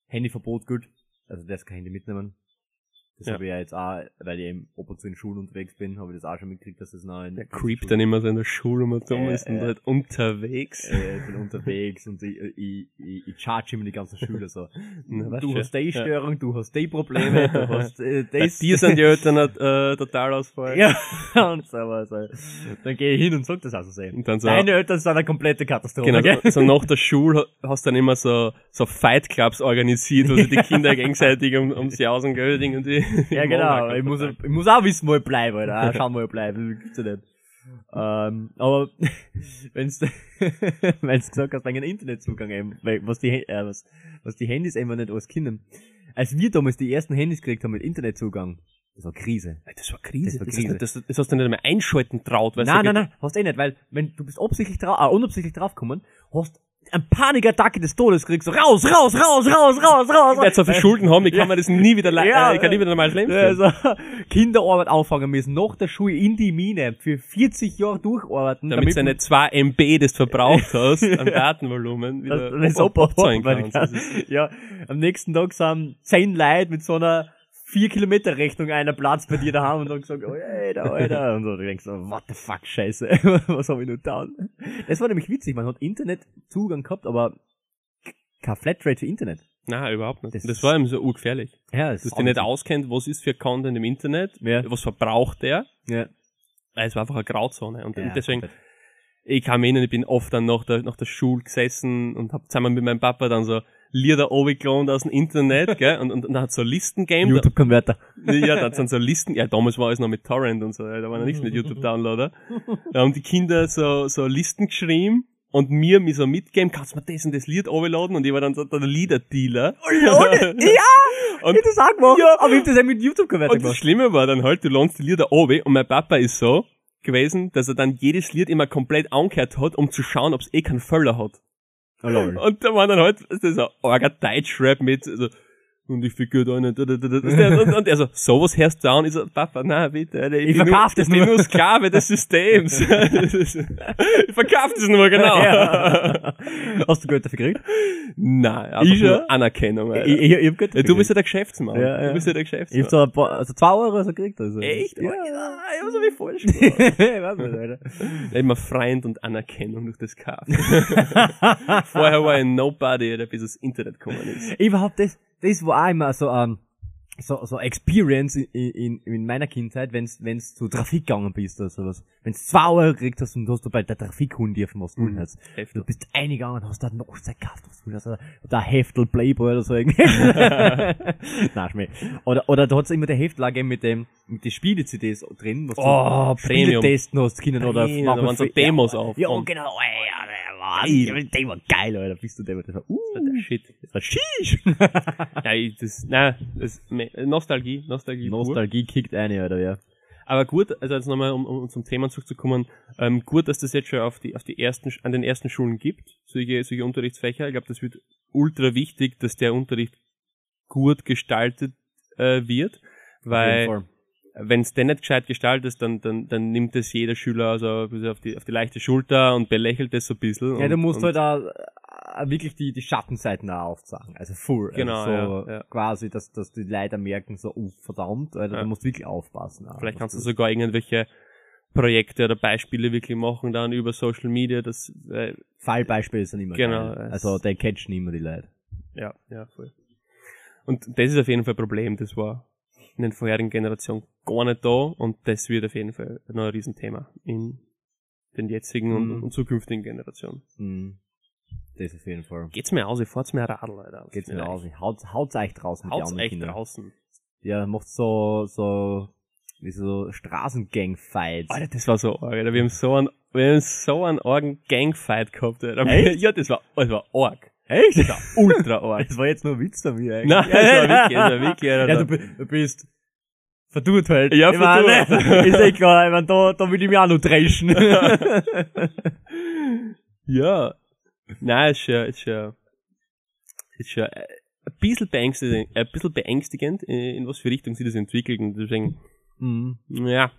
Handyverbot gilt. Also das kein Handy mitnehmen. Das Ja. habe ich ja jetzt auch, weil ich eben ab und zu in Schulen unterwegs bin, habe ich das auch schon mitgekriegt, dass das noch in Der creept dann immer so in der Schule um und dumm Äh, ist und äh. halt unterwegs. äh, ich bin unterwegs und ich, ich, ich, ich charge immer die ganzen Schüler so. Na, du schon. hast die Störung, du hast die Probleme, du hast äh, Bei das. dir sind die Eltern äh, total ausfallen. ja, und so, aber so. Dann gehe ich hin und sag das auch so sehen. Und dann so, Deine Eltern sind eine komplette Katastrophe. genau, so, so nach der Schule hast du dann immer so, so Fight Clubs organisiert, wo sich die Kinder gegenseitig um, um sie aus und Gölding und die. Ja, genau. Ich muss, ich muss auch wissen, wo ich bleibe, Alter. Ah, schauen, wo ich bleibe. Das gibt's ja nicht. Ähm, aber wenn's, wenn's gesagt hast, wegen Internetzugang eben, weil- was die, äh, was, was die Handys einfach nicht alles kennen. Als wir damals die ersten Handys gekriegt haben mit Internetzugang, das war Krise. Das war Krise. Das war Krise. Das, das, das hast du nicht einmal einschalten traut, weil Nein, nein, nein, hast eh nicht, weil wenn du bist absichtlich drauf, äh, unabsichtlich draufgekommen, hast eine Panikattacke des Todes kriegst, so raus, raus, raus, raus, raus, raus. Ich werde so viel Schulden haben, ich kann mir das nie wieder leisten. Ja. ich kann nie wieder normal leben. Also, Kinderarbeit auffangen müssen, nach der Schule in die Mine, für 40 Jahre durcharbeiten, damit seine 2 MB, das du verbraucht hast, an Datenvolumen, wieder das, das ab- ist- Ja, am nächsten Tag sind 10 Leute mit so einer 4 Kilometer Rechnung einer Platz bei dir daheim und dann gesagt, oh, Alter, Alter. Und so, du denkst so, what the fuck, scheiße, was habe ich nur getan? Das war nämlich witzig, man hat Internetzugang gehabt, aber kein Flatrate für Internet. Nein, überhaupt nicht. Das Das, war ihm so urgefährlich. Ja, das Dass du nicht auskennt, was ist für Content im Internet, Ja. was verbraucht der. Ja. Es war einfach eine Grauzone. Und Ja, deswegen, komplett. ich kann mich erinnern, ich bin oft dann nach der, nach der Schule gesessen und hab zusammen mit meinem Papa dann so Lieder runtergeladen aus dem Internet, gell, und, und, und dann hat so Listen gegeben. da- YouTube-Konverter. Ja, da sind so Listen, ja, damals war es noch mit Torrent und so, ja, da war noch nichts mit YouTube-Downloader. Da haben die Kinder so, so Listen geschrieben und mir mich so mitgeben, kannst du mir das und das Lied runterladen? Und ich war dann so der Liederdealer. Ohne, ja! Und- ich hab das auch gemacht. Ja. Aber ich hab das auch mit YouTube-Konverter Und das gemacht. Schlimme war dann halt, du landst die Lieder runter und mein Papa ist so gewesen, dass er dann jedes Lied immer komplett angehört hat, um zu schauen, ob es eh keinen Völler hat. Und da war dann halt so arger Deutschrap mit, also, und ich fick da nicht, und, und er so, sowas hörst du an? Ich so, Papa, nein, bitte, Alter, Ich nur- verkauf das ich bin nur. nur Sklave des Systems. Ich verkauf das nur, genau. Ja. Hast du Geld dafür gekriegt? Nein, einfach Ich nur Anerkennung, Alter. Ich, ich, ich hab Geld dafür du bist ja der Geschäftsmann. Ja, ja. Du bist ja der Ich hab Geschäftsmann. so ein paar, also zwei Euro so gekriegt, also. Echt? Ja. Ja, ich hab so wie falsch gemacht. ich weiß nicht, Alter. Immer Freund und Anerkennung durch das Kauf. Vorher war ich ein Nobody, der bis das Internet gekommen ist. Überhaupt das, das war auch immer so, ähm, so, so Experience in, in, in meiner Kindheit, wenn's, wenn's zu Trafik gegangen bist oder sowas. Wenn's zwei Euro gekriegt hast und du hast du bei der Trafikhund dürfen, was du Mhm. hast. Heftig. Du bist eingegangen und hast da noch Zeit gekauft, was du willst, oder da Heftel Playboy oder so irgendwie. Nein, Schmäh. Oder, oder da hat's immer der Heftel gegeben mit dem, mit den Spiele-CDs drin, was Oh, du Spiele testen hast können oder machen waren so Demos ja, auf. Ja, genau, ey, ja, der war, Geil. war Alter, bist du der, das war, uh, Der Shit. das war. Ja, ich, das, nein, das, me- Nostalgie, Nostalgie. pur. Nostalgie kickt eine, oder ja. Aber gut, also jetzt nochmal, um, um zum Thema zurückzukommen, ähm, gut, dass das jetzt schon auf die, auf die ersten, an den ersten Schulen gibt, solche, solche Unterrichtsfächer. Ich glaube, das wird ultra wichtig, dass der Unterricht gut gestaltet äh, wird, weil wenn es denn nicht gescheit gestaltet ist, dann, dann, dann nimmt es jeder Schüler also auf die, auf die leichte Schulter und belächelt es so ein bisschen. Ja, und, du musst halt auch äh, wirklich die, die Schattenseiten auch aufzeigen. Also full. Genau, Also so ja, ja. quasi, dass, dass die Leider merken, so, oh, verdammt, Alter, Ja. du musst wirklich aufpassen. auch, Vielleicht kannst du sogar irgendwelche Projekte oder Beispiele wirklich machen dann über Social Media, das, äh, Fallbeispiele sind immer Genau, geil. Also, die catchen immer die Leute. ja, ja, voll. Und das ist auf jeden Fall ein Problem, das war in den vorherigen Generationen gar nicht da und das wird auf jeden Fall noch ein Riesenthema in den jetzigen und, Mhm. und zukünftigen Generationen. Mhm. Das auf jeden Fall. Geht's mir aus, ich fahrt's mir Radl, Alter. Geht's mir aus. Haut, haut's euch draußen Haut's anderen echt Kindern. draußen. Ja, macht so, so, wie so Straßengang-Fights. Alter, das war so arg, Alter. Wir haben so einen, wir haben so einen argen Gangfight gehabt, Alter. Echt? Ja, das war, das war arg. Echt? Das war ultra arg. Das war jetzt nur ein Witz von mir eigentlich. Nein, das war wirklich, das war wirklich, Alter. Ja, du, du bist verdurrt halt. Ja, ich meine, ist eh klar, ich meine, da, da will ich mich auch noch dreschen. Ja. Nein, ist schon, ist schon, ist schon äh, ein bisschen beängstigend, ein bisschen beängstigend, äh, in was für Richtung sich das entwickelt und deswegen, mhm. ja,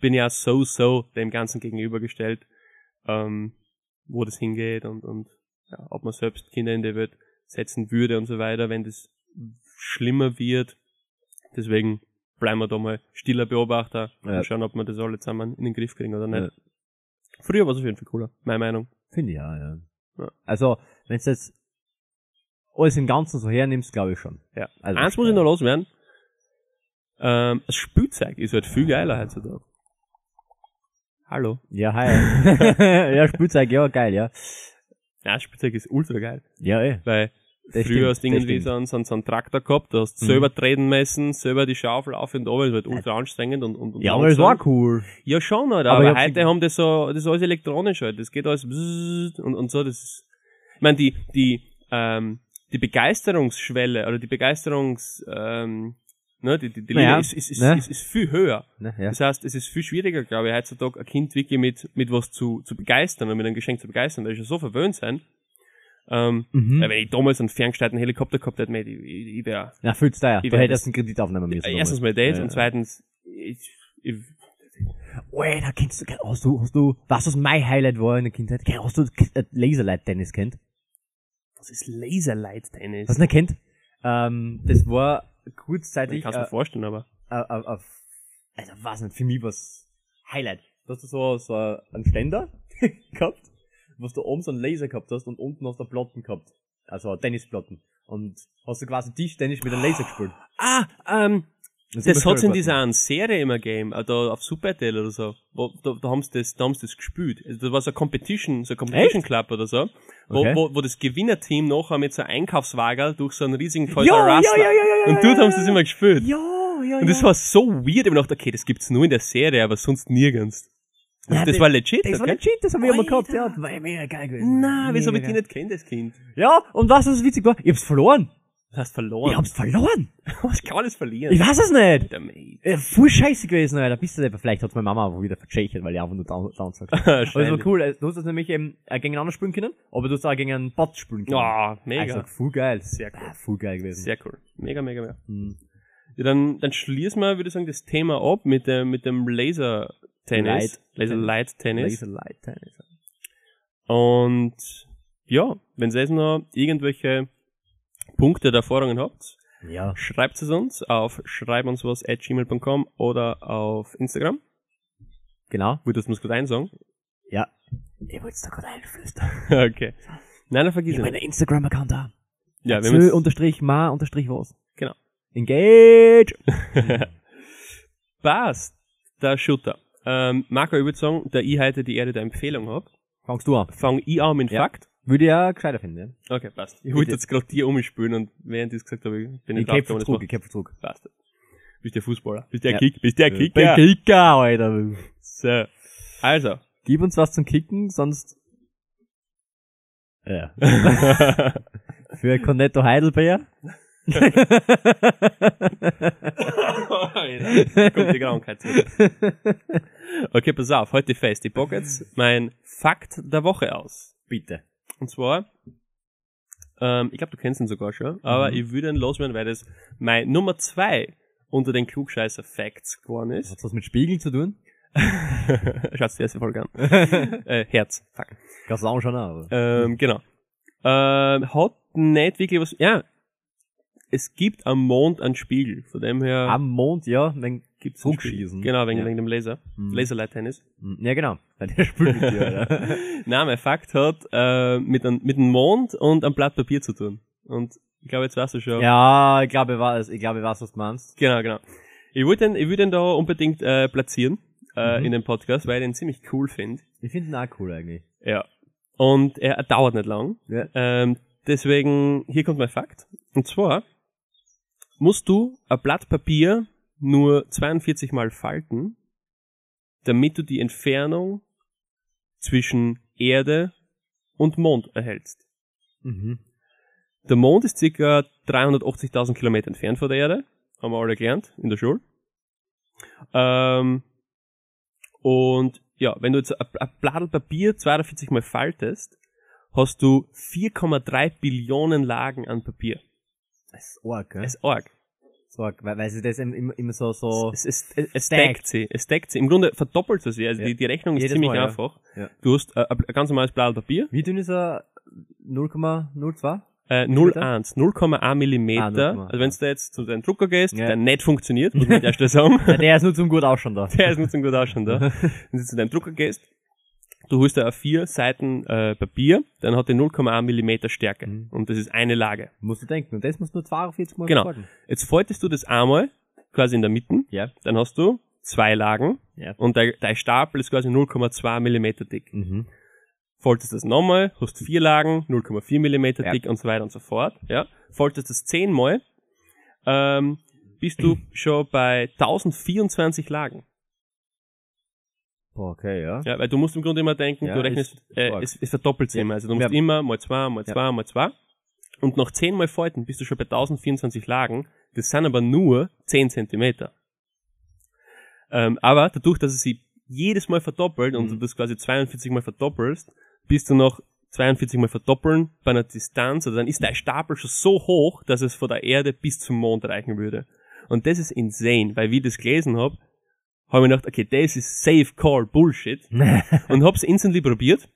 bin ja so, so dem Ganzen gegenübergestellt, ähm, wo das hingeht und, und, ja, ob man selbst Kinder in die Welt setzen würde und so weiter, wenn das schlimmer wird. Deswegen bleiben wir da mal stiller Beobachter Ja. und schauen, ob wir das alle zusammen in den Griff kriegen oder nicht. Ja. Früher war es auf jeden Fall cooler, meine Meinung. Finde ich ja, ja. Ja. Also, wenn du jetzt alles im Ganzen so hernimmst, glaube ich schon. Ja. Also, Eins muss ich noch loswerden. Ähm, das Spielzeug ist halt viel geiler heutzutage. Hallo. Ja, hi. ja, Spielzeug, ja, geil, ja. Ja, Spielzeug ist ultra geil. Ja, eh. Weil Das früher stimmt, hast du irgendwie das so einen, so, einen, so einen Traktor gehabt, da hast du Mhm. selber treten müssen, selber die Schaufel auf und runter, das wird ultra anstrengend und, und, und Ja, aber das war cool. Ja, schon, halt, Aber aber, ich heute haben das so, das ist alles elektronisch halt, das geht alles und, und so, das ist, ich meine, die, die, ähm, die Begeisterungsschwelle oder die Begeisterungs, ähm, ne, die, die, die Naja, ist, ist, ist, ne? ist, ist viel höher. Ne, ja. Das heißt, es ist viel schwieriger, glaube ich, heutzutage ein Kind wirklich mit, mit was zu, zu begeistern und mit einem Geschenk zu begeistern. Da ist ja so verwöhnt sein. Ähm, Mhm. Weil wenn ich damals einen ferngesteuerten Helikopter gehabt hätte, ich, ich, ich wäre Na, fühlt's da ja. Ich Du hättest einen Kredit aufnehmen müssen. erstens mal das Ja, und zweitens, ich, ich, Ey, da kennst du, hast du, hast du, du, was mein Highlight war in der Kindheit? Hast du äh, Laserlight-Tennis kennt? was ist Laserlight-Tennis? Du nicht kennt? Ähm, das war Ich kurzzeitig, kann es mir äh, vorstellen, aber. äh, äh, äh, also, weiß nicht, für mich was Highlight. Du hast so, so einen Ständer gehabt, was du oben so einen Laser gehabt hast und unten hast du Platten gehabt. Also Tennisplatten. Und hast du quasi Tischtennis mit einem Laser gespielt. Ah, ähm, das immer hat's in dieser einen Serie immer gegeben, äh, da auf Super RTL oder so. Wo, da, da haben sie das, da das gespielt. Also, das war so ein Competition, so ein Competition Club oder so. Wo, Okay. wo, wo das Gewinnerteam nachher mit so einem Einkaufswagen durch so einen riesigen Toys Ja, R Us ja, ja, ja, ja, Und dort ja, haben sie das immer gespielt. Ja, ja, Und das war so weird. Ich gedacht, okay, das gibt's nur in der Serie, aber sonst nirgends. Also Ja, das das- war legit, Das war okay? legit, das haben wir immer gehabt, ja. Das war ja mega geil gewesen. Na, wieso hab ich die nicht kennt, das Kind? Ja, und was was witzig war? Ich hab's verloren. Du hast verloren. Ich hab's verloren. Was kann alles verlieren? Ich weiß es nicht. Der Mate. Äh, voll scheiße gewesen, Alter. Bist du nicht, vielleicht hat's meine Mama aber wieder vertschächert, weil ich einfach nur down, down gesagt habe. Aber es war cool. äh, Du hast das nämlich eben äh, gegeneinander spielen können, aber du hast auch gegen einen Bot spielen können. Ja, mega. Also, voll geil. Sehr cool. Ah, voll geil gewesen. Sehr cool. Mega, mega, mega. Mhm. Ja, dann, dann schließen wir, würde ich sagen, das Thema ab mit dem, mit dem Laser-Tennis. Light- Laser-Light-Tennis. Laser Light Tennis. Und ja, wenn ihr jetzt noch irgendwelche Punkte oder Erfahrungen habt, Ja. schreibt es uns auf schreibunswas at gmail.com oder auf Instagram. Genau. Würdest du mir kurz einsagen? Ja. Ich wollte es da gerade einflüstern. okay. Nein, dann vergiss Ich ich meine nicht. Instagram-Account da. Ja, wir Zö haben unterstrich ma unterstrich was. Genau. Engage! Passt. Der Shooter. Ähm, Marco, ich würde sagen, da ich heute die Erde der Empfehlung habe, Fangst du an. fange ich an mit Ja. Fakt. Würde ich ja gescheiter finden, ja. Okay, passt. Ich wollte jetzt gerade dir umspielen und während ich es gesagt habe, bin ich Ich kämpfe draufgekommen, das zurück, macht- ich kämpfe zurück. Passt. Bist der Fußballer. Bist der Ja. Kick. Bist der Ja. Kicker. Der Kicker, Alter. So. Also. Gib uns was zum Kicken, sonst. Ja. Für Cornetto Heidelbeer. Kommt die Krankheit zurück. Okay, pass auf, heute fest. Ich pack jetzt mein Fakt der Woche aus. Bitte. Und zwar, ähm, ich glaube, du kennst ihn sogar schon, aber Mhm. ich würde ihn loswerden, weil das mein Nummer zwei unter den Klugscheißer Facts geworden ist. Hat was mit Spiegeln zu tun? Schaut's dir erste Folge an. äh, Herz, fuck. Kannst du auch schon an, aber. Ähm, genau. Ähm, hat nicht wirklich was, ja, es gibt am Mond einen Spiegel, von dem her Am Mond, ja, dann gibt's. Spiegel. Genau, wegen, Ja. wegen dem Laser. Mhm. Laserlight-Tennis. Ja, genau. Der spielt mit dir. Nein, mein Fakt hat äh, mit, einem- mit dem Mond und einem Blatt Papier zu tun. Und ich glaube, jetzt weißt du schon. Ja, ich glaube, ich weiß, ich glaube, ich weiß, was du meinst. Genau, genau. Ich würde den, ich würd den da unbedingt äh, platzieren äh, Mhm. in dem Podcast, weil ich den ziemlich cool finde. Ich finde ihn auch cool eigentlich. Ja. Und er, er dauert nicht lang. Ja. Ähm, deswegen, hier kommt mein Fakt. Und zwar musst du ein Blatt Papier nur 42 Mal falten, damit du die Entfernung zwischen Erde und Mond erhältst. Mhm. Der Mond ist circa 380.000 Kilometer entfernt von der Erde. Haben wir alle gelernt in der Schule. Ähm, und ja, wenn du jetzt ein ein Blatt Papier 42 mal faltest, hast du 4,3 Billionen Lagen an Papier. Das ist arg, gell? Das ist arg. Arg, weil, weil sie das immer, immer so, so, Es, es, es, stackt sie. Es stackt sie. Im Grunde verdoppelt sie. Also Ja. die, die Rechnung ist Jedes ziemlich Mal, ja. einfach. Ja. Du hast äh, ein ganz normales Blatt Papier. wie dünn ist er? 0,02? Äh, Millimeter? 0,1, 0,1 Millimeter. Ah, 0,1, also wenn du jetzt zu deinem Drucker gehst, Ja. der nicht funktioniert, muss man erst sagen. Der ist nur zum gut ausschauen da. Der ist nicht so gut ausschauen da. Wenn du zu deinem Drucker gehst, du holst da auf vier Seiten äh, Papier, dann hat der 0,1 Millimeter Stärke. Mhm. Und das ist eine Lage. Musst du denken. Und das musst du nur 42 Mal Genau. falten. Jetzt faltest du das einmal, quasi in der Mitte, Ja. dann hast du zwei Lagen Ja. und dein, dein Stapel ist quasi 0,2 Millimeter dick. Mhm. Faltest das nochmal, hast vier Lagen, 0,4 Millimeter Ja. dick und so weiter und so fort. Ja. Faltest das zehnmal, ähm, bist du schon bei 1024 Lagen. Boah, okay, ja. Ja, weil du musst im Grunde immer denken, Ja, du rechnest, ist äh, es, es verdoppelt sich Ja. immer. Also du musst Ja. immer mal zwei, mal Ja. zwei, mal zwei. Und nach zehnmal Falten bist du schon bei 1024 Lagen. Das sind aber nur 10 Zentimeter. Ähm, aber dadurch, dass es sich jedes Mal verdoppelt und Mhm. du das quasi 42 Mal verdoppelst, bist du nach 42 mal verdoppeln bei einer Distanz, also dann ist der Stapel schon so hoch, dass es von der Erde bis zum Mond reichen würde. Und das ist insane, weil wie ich das gelesen hab, habe ich mir gedacht, okay, das ist safe call Bullshit und hab's instantly probiert.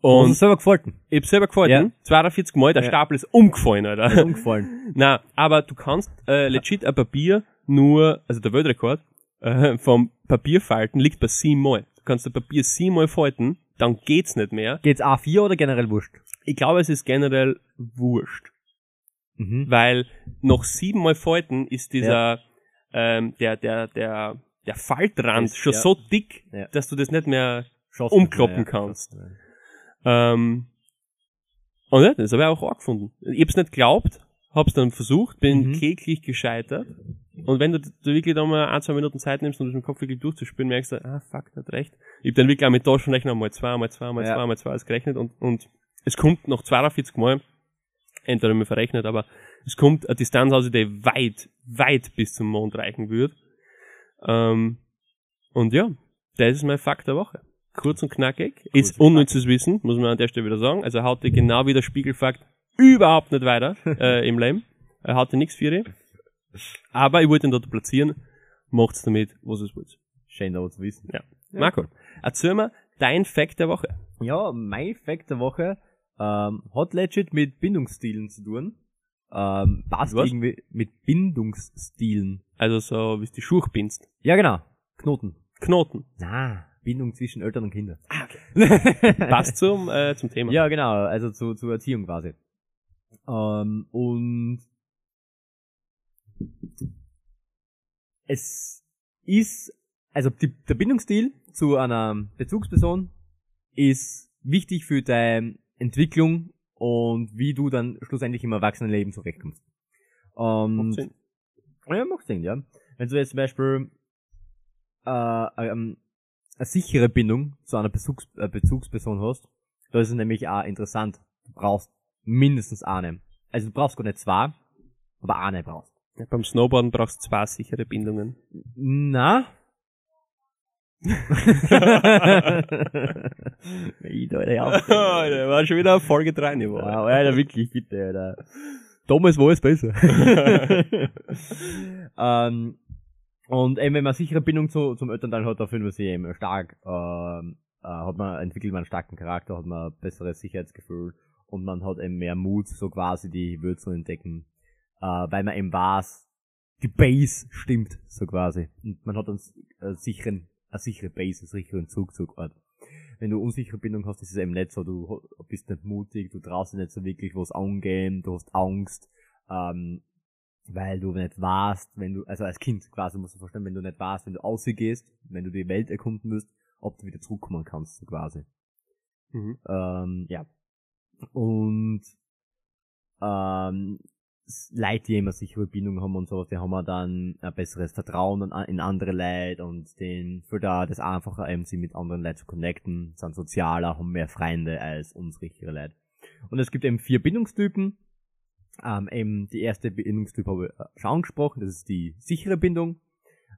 Und Und selber gefallen. ich hab's selber gefallen, Ja. 42 Mal, der Ja. Stapel ist umgefallen, Ist Alter. umgefallen. Na, aber du kannst äh, legit ein Papier nur, also der Weltrekord äh, vom Papierfalten liegt bei siebenmal. Du kannst das Papier siebenmal falten, dann geht's nicht mehr. Geht's A4 oder generell wurscht? Ich glaube, es ist generell wurscht, Mhm. weil noch siebenmal falten ist dieser, ähm, der, der, der, der Faltrand Ist- schon ja. so dick, Ja. dass du das nicht mehr Schaffst Umkloppen mehr, kannst. Ähm, und ja, das habe ich auch angefunden. Ich hab's nicht geglaubt, hab's dann versucht, bin Mhm. kläglich gescheitert. Und wenn du, du wirklich da mal ein, zwei Minuten Zeit nimmst, um das im Kopf wirklich durchzuspielen, merkst du, ah, fuck, hat recht. Ich hab dann wirklich auch mit Taschenrechner mal zwei, mal zwei, mal Ja. zwei, mal zwei ausgerechnet und, und es kommt noch 42 Mal, entweder mir verrechnet, aber es kommt eine Distanz aus, die weit, weit bis zum Mond reichen wird. Ähm, und ja, das ist mein Fakt der Woche. Kurz und knackig. ist und unnützes Wissen, muss man an der Stelle wieder sagen. Also haut dir genau wie der Spiegelfakt überhaupt nicht weiter äh, im Leben. Er hatte nichts für dich. Aber ich wollte ihn dort platzieren. Macht's damit, was es wollt. Schön, da zu wissen. Ja. Marco, erzähl mir dein Fact der Woche. Ja, mein Fact der Woche ähm, hat legit mit Bindungsstilen zu tun. Ähm, passt Was? irgendwie mit Bindungsstilen. Also so, wie du die Schuhe bindst. Ja, genau. Knoten. Knoten. Na, Bindung zwischen Eltern und Kindern. Ah, okay. Passt zum, äh, zum Thema. Ja, genau, also zu, zur Erziehung quasi. Ähm, und es ist, also die, der Bindungsstil zu einer Bezugsperson ist wichtig für deine Entwicklung und wie du dann schlussendlich im Erwachsenenleben zurechtkommst. Und Macht Sinn. ja, macht Sinn, ja. Wenn du jetzt zum Beispiel äh, ähm, eine sichere Bindung zu einer Bezugs äh, Bezugsperson hast, da ist es nämlich auch interessant. Du brauchst mindestens eine. Also du brauchst gar nicht zwei, aber eine brauchst. Ja, beim Snowboarden brauchst du zwei sichere Bindungen. Na? Ich da, der der war schon wieder Folge 3 Niveau. Ja, Alter, wirklich, bitte, Alter. Damals war es besser. ähm, und eben, wenn man sichere Bindung zu, zum Elternteil hat, da fühlt man sich eben stark, ähm, äh, hat man, entwickelt man einen starken Charakter, hat man ein besseres Sicherheitsgefühl und man hat eben mehr Mut, so quasi die zu entdecken, äh, weil man eben weiß, die Base stimmt, so quasi. Und man hat einen äh, sicheren, eine sichere Base, einen sicheren Zugzugort wenn du unsichere Bindung hast, ist es eben nicht so, du bist nicht mutig, du traust dir nicht so wirklich was angehen, du hast Angst, ähm, weil du nicht weißt, wenn du, also als Kind quasi musst du vorstellen, wenn du nicht weißt, wenn du ausgehst, wenn du die Welt erkunden musst, ob du wieder zurückkommen kannst, so quasi. Mhm. Ähm, ja. Und ähm, Leute, die immer sichere Bindung haben und sowas, die haben dann ein besseres Vertrauen in andere Leute und den für da das einfacher eben sie mit anderen Leuten zu connecten, sind sozialer, haben mehr Freunde als unsichere Leute. Und es gibt eben vier Bindungstypen. Ähm, eben die erste Bindungstyp habe ich äh, schon angesprochen, das ist die sichere Bindung.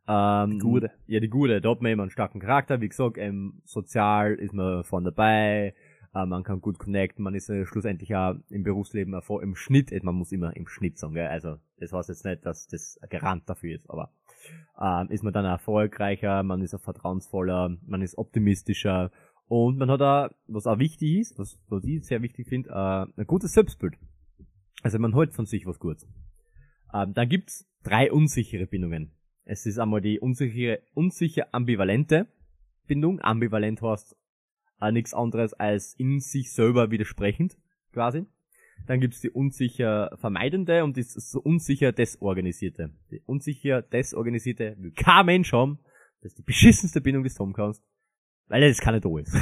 Ähm, Die gute. Ja, die gute. Da hat man immer einen starken Charakter. Wie gesagt, ähm, sozial ist man vorne dabei. Äh, man kann gut connecten. Man ist äh, schlussendlich auch im Berufsleben erfol- im Schnitt. äh, Man muss immer im Schnitt sagen. Gell? Also das heißt jetzt nicht, dass das Garant dafür ist, aber ähm, ist man dann erfolgreicher. Man ist auch vertrauensvoller. Man ist optimistischer. Und man hat auch, was auch wichtig ist, was, was ich sehr wichtig finde, äh, ein gutes Selbstbild. Also man hält von sich was Gutes. Ähm, dann gibt's drei unsichere Bindungen. Es ist einmal die unsichere, unsicher ambivalente Bindung. Ambivalent heißt äh, nichts anderes als in sich selber widersprechend, quasi. Dann gibt's die unsicher vermeidende und die unsicher desorganisierte. Die unsicher desorganisierte will kein Mensch haben. Das ist die beschissenste Bindung, die du haben kannst. Weil es keine da ist.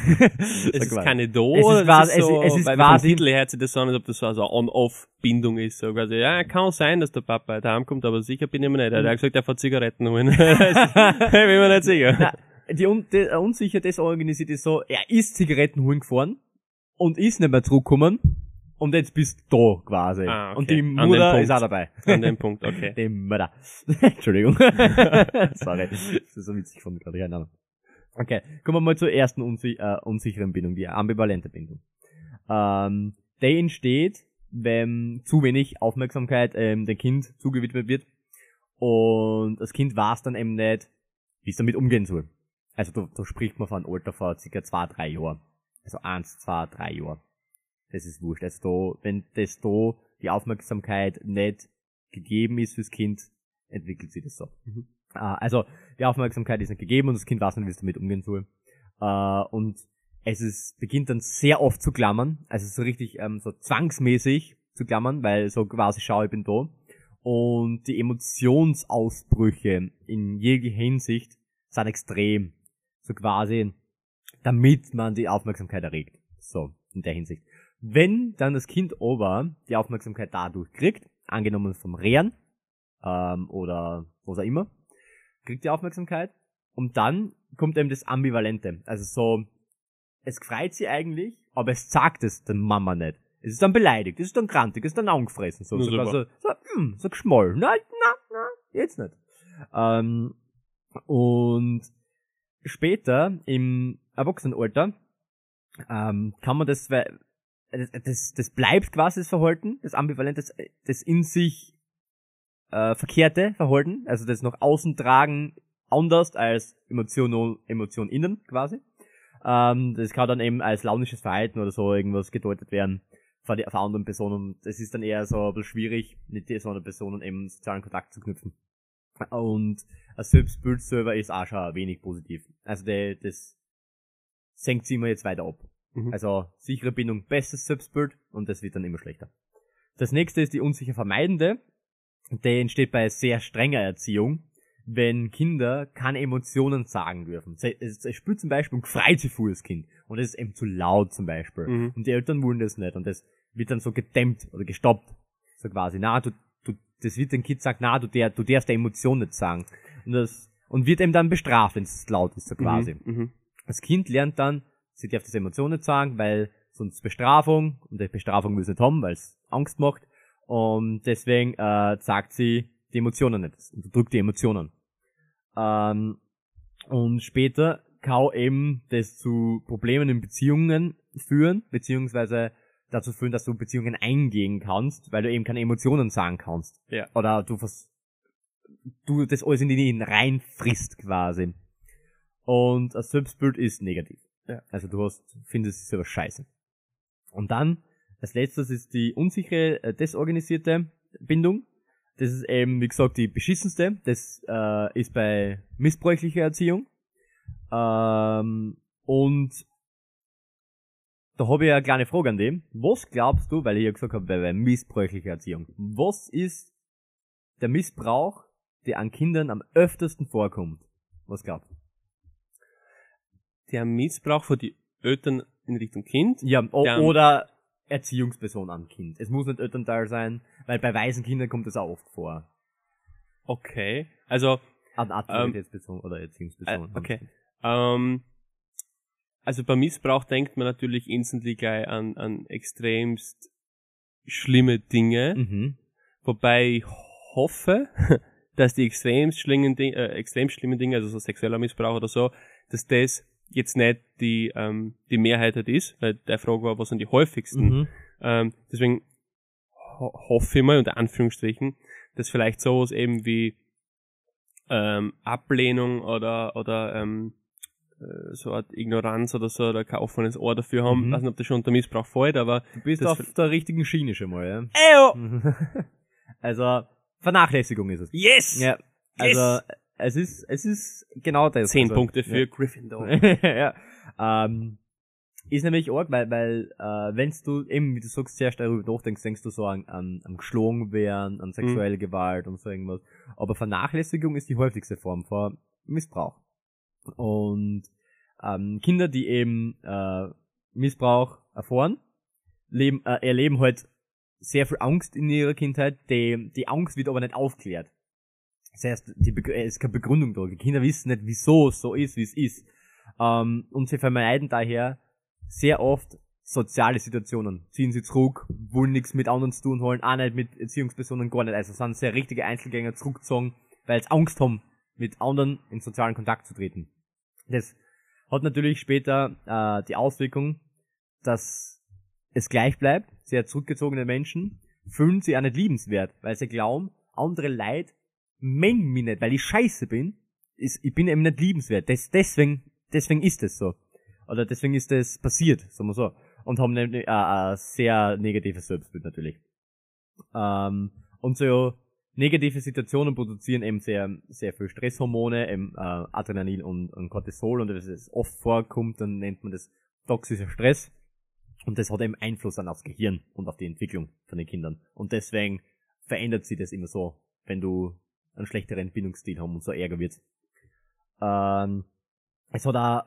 Es ist keine Do, Es ist quasi- ist so, es ist- es ist weil quasi- vom Titel her sich das so als ob das so eine On-Off-Bindung ist. So quasi, ja, kann sein, dass der Papa heute heimkommt, aber sicher bin ich mir nicht. Er hat gesagt, er fährt Zigaretten holen. ich bin mir nicht sicher. Na, die un die, unsicher desorganisiert ist so, er ist Zigaretten holen gefahren und ist nicht mehr zurückgekommen und jetzt bist du da quasi. Ah, okay. Und die Mutter ist auch dabei. An dem Punkt, okay. Die Mutter. Entschuldigung. Sorry. Das ist so witzig von gerade, keine Ahnung. Okay, kommen wir mal zur ersten unsi äh, unsicheren Bindung, die ambivalente Bindung. Ähm, der entsteht, wenn zu wenig Aufmerksamkeit ähm, dem Kind zugewidmet wird und das Kind weiß dann eben nicht, wie es damit umgehen soll. Also da, da spricht man von Alter von circa zwei, drei Jahren. Also eins, zwei, drei Jahre. Das ist wurscht. Also da, wenn das da die Aufmerksamkeit nicht gegeben ist fürs Kind, entwickelt sich das so. Mhm. Äh, also die Aufmerksamkeit ist nicht gegeben und das Kind weiß nicht, wie es damit umgehen soll. Äh, und es ist, beginnt dann sehr oft zu klammern, also so richtig ähm, so zwangsmäßig zu klammern, weil so quasi schau, ich bin da. Und die Emotionsausbrüche in jeglicher Hinsicht sind extrem. So quasi, damit man die Aufmerksamkeit erregt. So, in der Hinsicht. Wenn dann das Kind aber die Aufmerksamkeit dadurch kriegt, angenommen vom Rehren, ähm, oder was auch immer, kriegt die Aufmerksamkeit und dann kommt eben das Ambivalente. Also so, es freut sie eigentlich, aber es sagt es der Mama nicht. Es ist dann beleidigt, es ist dann krantig, es ist dann angefressen, so, so, so, so, hm, so geschmollen. Na, na, na, jetzt nicht. Ähm, und später im Erwachsenenalter ähm, kann man das, das, das, das bleibt quasi das Verhalten, das ambivalente, das, das in sich äh, verkehrte Verhalten, also das nach außen tragen anders als Emotion, Emotion innen quasi. Ähm, das kann dann eben als launisches Verhalten oder so irgendwas gedeutet werden von, von anderen Personen. Das ist dann eher so ein bisschen schwierig, mit dieser Personen eben sozialen Kontakt zu knüpfen. Und ein Selbstbild selber ist auch schon wenig positiv. Also der, das senkt sich immer jetzt weiter ab. Mhm. Also sichere Bindung, bestes Selbstbild und das wird dann immer schlechter. Das nächste ist die unsicher vermeidende. Der entsteht bei sehr strenger Erziehung, wenn Kinder keine Emotionen sagen dürfen. Es, spürt zum Beispiel für das Kind. Und es ist eben zu laut zum Beispiel. Mhm. Und die Eltern wollen das nicht. Und das wird dann so gedämmt oder gestoppt. So quasi, na, du, du, das wird dem Kind sagt, na, du, der, du darfst der Emotion nicht sagen. Und das, und wird eben dann bestraft, wenn es laut ist, so quasi. Mhm. Mhm. Das Kind lernt dann, sie darf das Emotion nicht sagen, weil sonst Bestrafung, und die Bestrafung sie nicht haben, weil es Angst macht. Und deswegen äh, sagt sie die Emotionen nicht, unterdrückt die Emotionen. Ähm, und später kann eben das zu Problemen in Beziehungen führen, beziehungsweise dazu führen, dass du Beziehungen eingehen kannst, weil du eben keine Emotionen sagen kannst. Ja. Oder du vers du das alles in die reinfrisst quasi. Und das Selbstbild ist negativ. Ja. Also du hast, findest es selber scheiße. Und dann, als letztes ist die unsichere, äh, desorganisierte Bindung. Das ist eben, wie gesagt, die beschissenste. Das äh, ist bei missbräuchlicher Erziehung. Ähm, und da habe ich eine kleine Frage an dem. Was glaubst du, weil ich ja gesagt habe, bei, bei missbräuchlicher Erziehung, was ist der Missbrauch, der an Kindern am öftesten vorkommt? Was glaubst du? Der Missbrauch von die Eltern in Richtung Kind. Ja, oder Erziehungsperson am Kind. Es muss nicht Elternteil sein, weil bei weisen Kindern kommt das auch oft vor. Okay. Also, An Autoritätsperson oder Erziehungsperson. äh, okay. Ähm, also bei Missbrauch denkt man natürlich instantly gleich an, an extremst schlimme Dinge. Mhm. Wobei ich hoffe, dass die extrem schlimmen, Ding, äh, extrem schlimmen Dinge, also so sexueller Missbrauch oder so, dass das jetzt nicht die, ähm, die Mehrheit halt ist, weil der Frage war, was sind die häufigsten. Mhm. Ähm, deswegen ho hoffe ich mal, unter Anführungsstrichen, dass vielleicht sowas eben wie ähm, Ablehnung oder, oder ähm, äh, so eine Art Ignoranz oder so, oder kein offenes Ohr dafür haben. Mhm. weiß nicht, ob das schon unter Missbrauch fällt, aber Du bist auf der richtigen Schiene schon mal, ja. Eyo! also, Vernachlässigung ist es. Yes! Ja, also, es ist, es ist genau das. Zehn also, Punkte für Ja. Gryffindor. ja. Ähm, ist nämlich arg, weil, weil äh, wenn du eben, wie du sagst, sehr stark darüber nachdenkst, denkst du so an, an, an geschlagen werden, an sexuelle Gewalt und so irgendwas. Aber Vernachlässigung ist die häufigste Form von Missbrauch. Und ähm, Kinder, die eben äh, Missbrauch erfahren, leben, äh, erleben halt sehr viel Angst in ihrer Kindheit. Die, die Angst wird aber nicht aufklärt. Das heißt, die Begr- es ist keine Begründung da. Die Kinder wissen nicht, wieso es so ist, wie es ist. Ähm, und sie vermeiden daher sehr oft soziale Situationen. Ziehen sie zurück, wollen nichts mit anderen zu tun haben, auch nicht mit Erziehungspersonen, gar nicht. Also sind sehr richtige Einzelgänger zurückgezogen, weil sie Angst haben, mit anderen in sozialen Kontakt zu treten. Das hat natürlich später äh, die Auswirkung, dass es gleich bleibt, sehr zurückgezogene Menschen fühlen sich auch nicht liebenswert, weil sie glauben, andere Leid mengen mich nicht, weil ich scheiße bin, ist, ich bin eben nicht liebenswert. Das, deswegen, deswegen ist es so. Oder deswegen ist das passiert, sagen wir so. Und haben äh, ein sehr negatives Selbstbild natürlich. Ähm, und so negative Situationen produzieren eben sehr, sehr viel Stresshormone, eben äh, Adrenalin und, und Cortisol und wenn es oft vorkommt, dann nennt man das toxischer Stress. Und das hat eben Einfluss dann aufs Gehirn und auf die Entwicklung von den Kindern. Und deswegen verändert sich das immer so, wenn du einen schlechteren Bindungsstil haben und so ärger wird. Ähm, es hat auch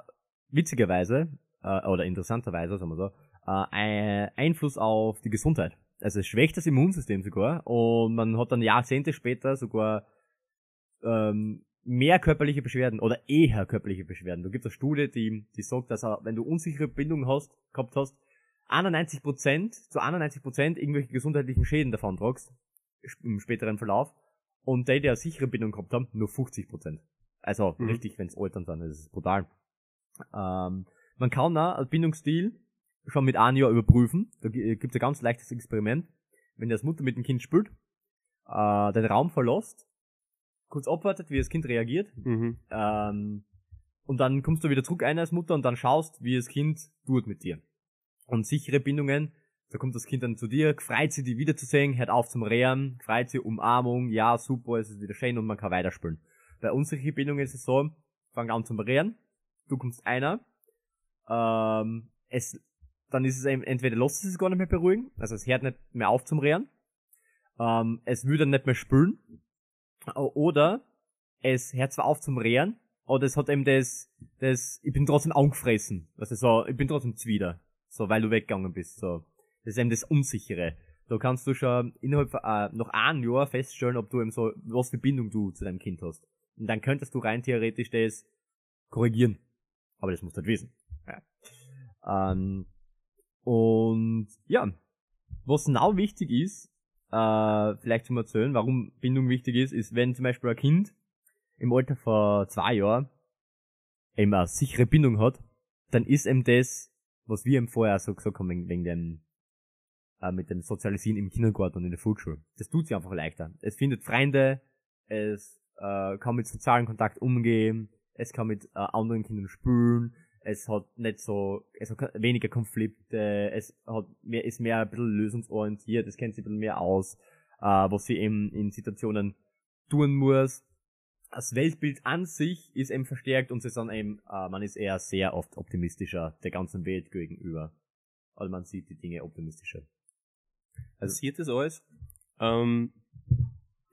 witzigerweise, äh, oder interessanterweise, sagen wir so, äh, Einfluss auf die Gesundheit. Also es schwächt das Immunsystem sogar und man hat dann Jahrzehnte später sogar ähm, mehr körperliche Beschwerden oder eher körperliche Beschwerden. Da gibt es eine Studie, die, die sagt, dass wenn du unsichere Bindungen hast, gehabt hast, 91% zu 91% irgendwelche gesundheitlichen Schäden davon tragst im späteren Verlauf und die, die eine sichere Bindung gehabt haben, nur 50%. Also mhm. richtig, wenn's Altern sind, das ist brutal. Ähm, man kann auch einen Bindungsstil schon mit einem Jahr überprüfen. Da gibt's ein ganz leichtes Experiment. Wenn das Mutter mit dem Kind spielt, äh, den Raum verlässt, kurz abwartet, wie das Kind reagiert, mhm. ähm, und dann kommst du wieder zurück ein als Mutter und dann schaust, wie das Kind tut mit dir. Und sichere Bindungen, da kommt das Kind dann zu dir, freut sich, die wiederzusehen, hört auf zum Rehren, freut sich, Umarmung, ja, super, es ist wieder schön und man kann weiterspielen. Bei unsicheren Bindungen ist es so, fang an zum Rehren, du kommst einer, ähm, es, dann ist es eben, entweder lässt es sich gar nicht mehr beruhigen, also es hört nicht mehr auf zum Rehren, ähm, es will dann nicht mehr spülen, oder es hört zwar auf zum Rehren, aber es hat eben das, das, ich bin trotzdem angefressen, also so, ich bin trotzdem zwider so weil du weggegangen bist. So. Das ist eben das Unsichere. Da kannst du schon innerhalb von, äh, noch ein Jahr feststellen, ob du eben so, was für Bindung du zu deinem Kind hast. Und dann könntest du rein theoretisch das korrigieren. Aber das musst du halt wissen. Ja. Ähm, und ja, was now wichtig ist, äh, vielleicht zum Erzählen, warum Bindung wichtig ist, ist, wenn zum Beispiel ein Kind im Alter von zwei Jahren eben eine sichere Bindung hat, dann ist ihm das was wir eben vorher so gesagt haben, wegen, wegen dem, äh, mit dem Sozialisieren im Kindergarten und in der Volksschule. Das tut sich einfach leichter. Es findet Freunde, es äh, kann mit sozialen Kontakt umgehen, es kann mit äh, anderen Kindern spielen, es hat nicht so, es hat weniger Konflikte, es hat mehr, ist mehr ein bisschen lösungsorientiert, es kennt sich ein bisschen mehr aus, äh, was sie eben in Situationen tun muss das Weltbild an sich ist eben verstärkt und sie sind eben, äh, man ist eher sehr oft optimistischer der ganzen Welt gegenüber. Also man sieht die Dinge optimistischer. Also sieht das alles. Ähm,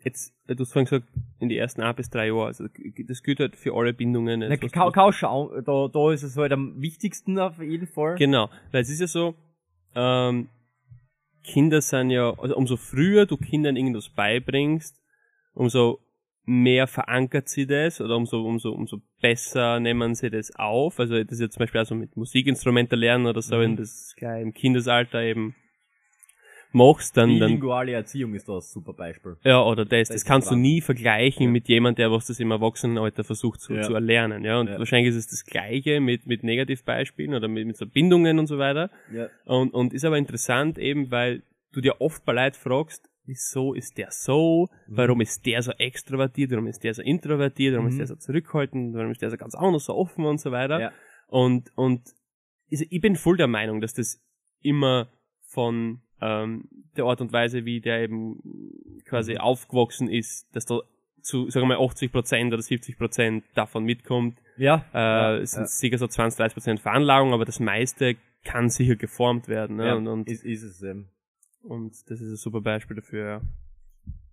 jetzt, du hast vorhin gesagt, in die ersten ein bis drei Jahre, also das gilt halt für alle Bindungen. Na, kau, kau schauen, da, da ist es halt am wichtigsten auf jeden Fall. Genau, weil es ist ja so, ähm, Kinder sind ja, also umso früher du Kindern irgendwas beibringst, umso mehr verankert sie das oder umso, umso, umso besser nehmen sie das auf. Also das ist jetzt zum Beispiel also mit Musikinstrumenten lernen oder so, mhm. wenn du das im Kindesalter eben machst, dann... Bilinguale Erziehung ist das super Beispiel. Ja, oder das. Das, das kannst du nie vergleichen ja. mit jemand, der was das im Erwachsenenalter versucht zu, ja. zu erlernen. Ja, und ja. wahrscheinlich ist es das Gleiche mit, mit Negativbeispielen oder mit, mit so Bindungen und so weiter. Ja. Und, und ist aber interessant eben, weil du dir oft bei Leuten fragst, wieso ist der so, mhm. warum ist der so extrovertiert, warum ist der so introvertiert, warum mhm. ist der so zurückhaltend, warum ist der so ganz anders, so offen und so weiter. Ja. Und, und ich bin voll der Meinung, dass das immer von ähm, der Art und Weise, wie der eben quasi mhm. aufgewachsen ist, dass da zu, sagen wir mal, 80% oder 70% davon mitkommt. Ja. Äh, es sind ja. sicher so 20, 30% Veranlagung, aber das meiste kann sicher geformt werden. Ne? Ja, und, und ist, ist es eben. Und das ist ein super Beispiel dafür, ja.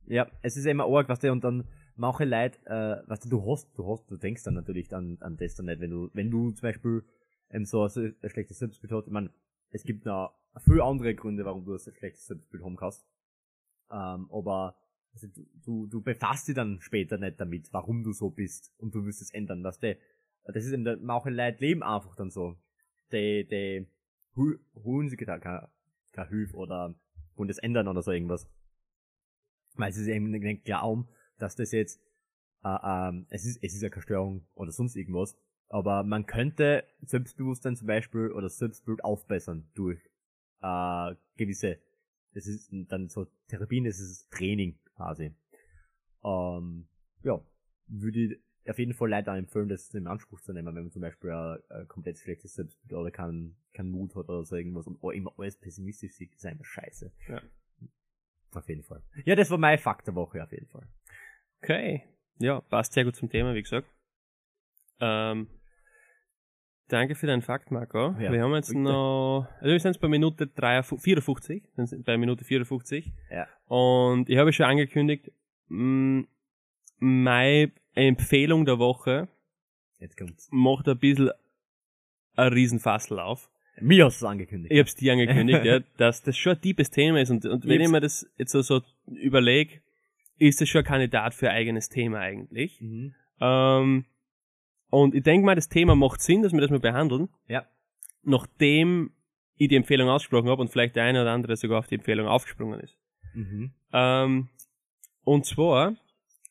Ja, es ist immer arg, was du, und dann mache Leute, äh, was du, du hast, du hast, du denkst dann natürlich an, an das dann nicht, wenn du, wenn du zum Beispiel ähm, so ein, ein schlechtes Selbstbild hast, ich meine, es gibt noch viele andere Gründe, warum du ein schlechtes Selbstbild haben kannst. Ähm, aber also du, du, du befasst dich dann später nicht damit, warum du so bist und du wirst es ändern, was der, das ist eben, der, manche Leute leben einfach dann so. Die, die holen sich keine, keine Hilfe oder und das ändern oder so irgendwas. Weil sie eben nicht glauben, dass das jetzt, äh, ähm, es ist, es ist ja keine Störung oder sonst irgendwas, aber man könnte Selbstbewusstsein zum Beispiel oder Selbstbild aufbessern durch äh, gewisse, das ist dann so Therapien, das ist Training quasi. Ähm, ja, würde ich auf jeden Fall Leute empfehlen, das in Anspruch zu nehmen, wenn man zum Beispiel ein, komplett schlechtes Selbstbild oder keinen kein Mut hat oder so irgendwas und immer alles pessimistisch sieht, ist einfach scheiße. Ja. Auf jeden Fall. Ja, das war mein Fakt der Woche auf jeden Fall. Okay. Ja, passt sehr gut zum Thema, wie gesagt. Ähm, danke für deinen Fakt, Marco. Ja, wir haben jetzt bitte. noch, also wir sind jetzt bei Minute 53, 54, wir sind bei Minute 54. Ja. Und ich habe schon angekündigt, mh, meine Empfehlung der Woche Jetzt kommt's. macht ein bisschen ein Riesenfassel auf. Mir hast es angekündigt. Ich hab's dir angekündigt, ja, dass das schon ein tiefes Thema ist und, und wenn Ich ich mir das jetzt so, so überlege, ist das schon ein Kandidat für ein eigenes Thema eigentlich. Mhm. Ähm, und ich denke mal, das Thema macht Sinn, dass wir das mal behandeln, Ja. nachdem ich die Empfehlung ausgesprochen habe und vielleicht der eine oder andere sogar auf die Empfehlung aufgesprungen ist. Mhm. Ähm, und zwar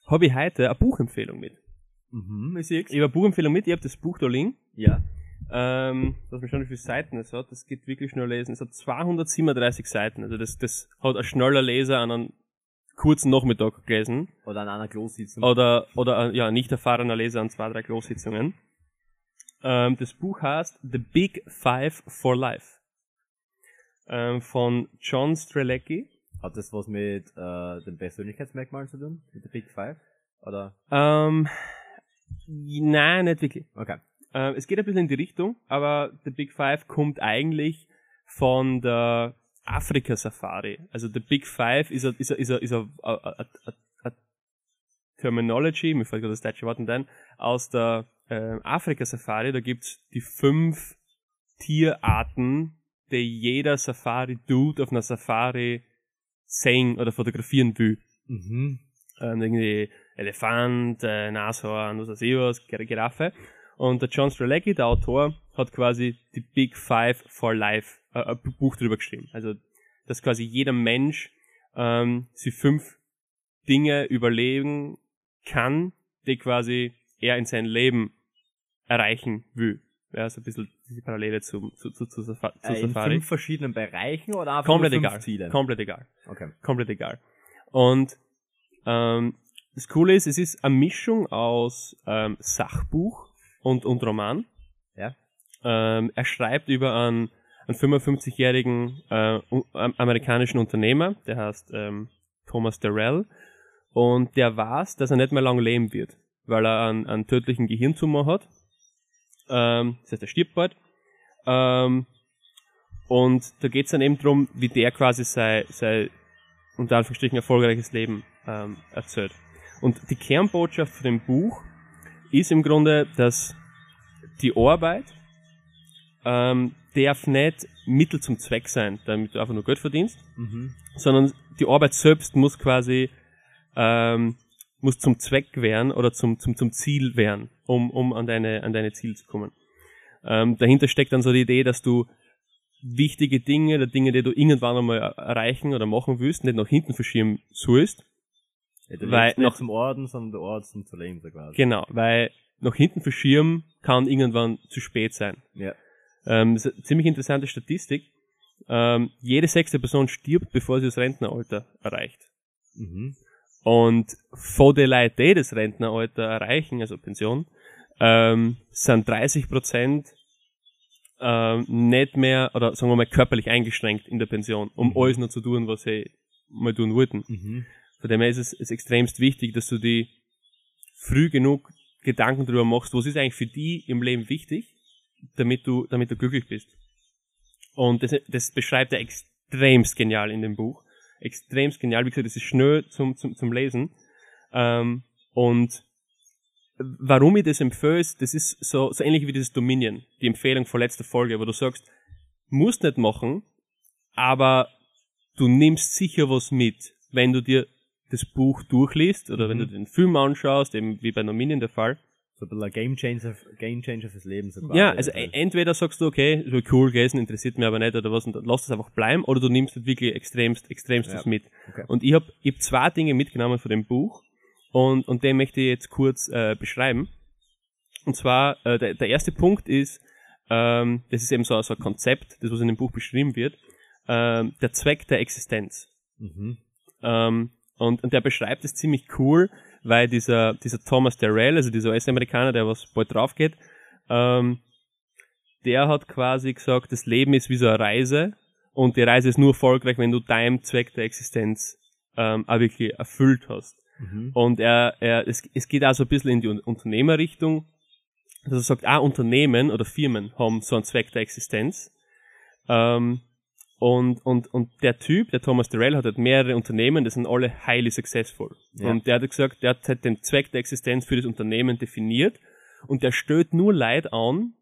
habe ich heute eine Buchempfehlung mit. Mhm, ich sehe Ich habe eine Buchempfehlung mit, ich habe das Buch da liegen. Ja. Ähm, lass mich schauen, wie viele Seiten es hat. Das geht wirklich schnell lesen. Es hat 237 Seiten. Also das, das hat ein schneller Leser an einem kurzen Nachmittag gelesen. Oder an einer Klossitzung. Oder, oder ein, ja, nicht erfahrener Leser an zwei, drei Großsitzungen. Ähm, das Buch heißt The Big Five for Life. Ähm, von John Strelecki. Hat das was mit äh, den Persönlichkeitsmerkmalen zu tun? Mit der Big Five? Oder? Ähm, nein, nicht wirklich. Okay. Ähm, es geht ein bisschen in die Richtung, aber The Big Five kommt eigentlich von der Afrika-Safari. Also The Big Five ist a, ist a, ist a, ist a, a, a, a Terminology, mir fällt gerade das deutsche Wort nicht ein, aus der äh, Afrika-Safari. Da gibt's die fünf Tierarten, die jeder Safari-Dude auf einer Safari sehen oder fotografieren will Mhm. ähm, irgendwie Elefant, äh, Nashorn, was weiß ich was, Gir- Giraffe. Und der John Strelecki, der Autor, hat quasi die Big Five for Life, äh, ein Buch drüber geschrieben. Also, dass quasi jeder Mensch ähm, sich fünf Dinge überlegen kann, die quasi er in seinem Leben erreichen will. Ja, so ein bisschen die Parallele zu, zu, zu, zu, zu Äh, in Safari. fünf verschiedenen Bereichen oder einfach Komplett fünf egal. Ziele? Komplett egal okay. komplett egal. Und ähm, das Coole ist, es ist eine Mischung aus ähm, Sachbuch und, und Roman. Ja. Ähm, er schreibt über einen, einen 55-jährigen äh, amerikanischen Unternehmer, der heißt ähm, Thomas Darrell. Und der weiß, dass er nicht mehr lange leben wird, weil er einen, einen tödlichen Gehirntumor hat. Ähm, das heißt, er stirbt bald. Ähm, und da geht's dann eben drum, wie der quasi sein, sein unter Anführungsstrichen erfolgreiches Leben ähm, erzählt. Und die Kernbotschaft von dem Buch ist im Grunde, dass die Arbeit ähm, darf nicht Mittel zum Zweck sein, damit du einfach nur Geld verdienst, Mhm. sondern die Arbeit selbst muss quasi ähm, muss zum Zweck werden oder zum, zum, zum Ziel werden, um, um an deine, an deine Ziele zu kommen. Ähm, dahinter steckt dann so die Idee, dass du wichtige Dinge oder Dinge, die du irgendwann einmal er- erreichen oder machen willst, nicht nach hinten verschieben sollst. Ja, du Weil nicht noch- zum Orden, sondern der Ort zum zu leben, so quasi. Genau, weil nach hinten verschieben kann irgendwann zu spät sein. Ja. Ähm, das ist eine ziemlich interessante Statistik. Ähm, jede sechste Person stirbt, bevor sie das Rentneralter erreicht. Mhm. Und von den Leuten, die das Rentneralter erreichen, also Pension, ähm, sind 30 Prozent ähm, nicht mehr, oder sagen wir mal, körperlich eingeschränkt in der Pension, um Mhm. alles noch zu tun, was sie mal tun wollten. Mhm. Von dem her ist es ist extremst wichtig, dass du die früh genug Gedanken darüber machst, was ist eigentlich für die im Leben wichtig, damit du, damit du glücklich bist. Und das, das beschreibt er extremst genial in dem Buch. Extremst genial. Wie gesagt, das ist schnell zum, zum, zum Lesen. Ähm, und warum ich das empfehle, ist, das ist so, so ähnlich wie dieses Dominion, die Empfehlung von letzter Folge, wo du sagst, musst nicht machen, aber du nimmst sicher was mit, wenn du dir das Buch durchliest oder wenn Mhm. du den Film anschaust, eben wie bei Dominion der Fall. So ein bisschen ein Game Changer, Game Changer fürs Leben. So quasi. Ja, also e- entweder sagst du, okay, so cool gelesen, interessiert mich aber nicht oder was, und lass das einfach bleiben, oder du nimmst halt wirklich extremst, extremst Ja, mit. okay. Und ich habe ich hab zwei Dinge mitgenommen von dem Buch und, und den möchte ich jetzt kurz äh, beschreiben. Und zwar, äh, der, der erste Punkt ist, ähm, das ist eben so, so ein Konzept, das was in dem Buch beschrieben wird, ähm, der Zweck der Existenz. Mhm. Ähm, und, und der beschreibt es ziemlich cool, weil dieser, dieser Thomas Darrell, also dieser US-Amerikaner, der was bald drauf geht, ähm, der hat quasi gesagt, das Leben ist wie so eine Reise und die Reise ist nur erfolgreich, wenn du deinem Zweck der Existenz ähm, auch wirklich erfüllt hast. Mhm. Und er, er, es, es geht also ein bisschen in die Un- Unternehmerrichtung, dass er sagt, ah, Unternehmen oder Firmen haben so einen Zweck der Existenz. Ähm, und, und, und der Typ, der Thomas Darrell, hat halt mehrere Unternehmen, die sind alle highly successful. Ja. Und der hat gesagt, der hat halt den Zweck der Existenz für das Unternehmen definiert und der stellt nur Leid an,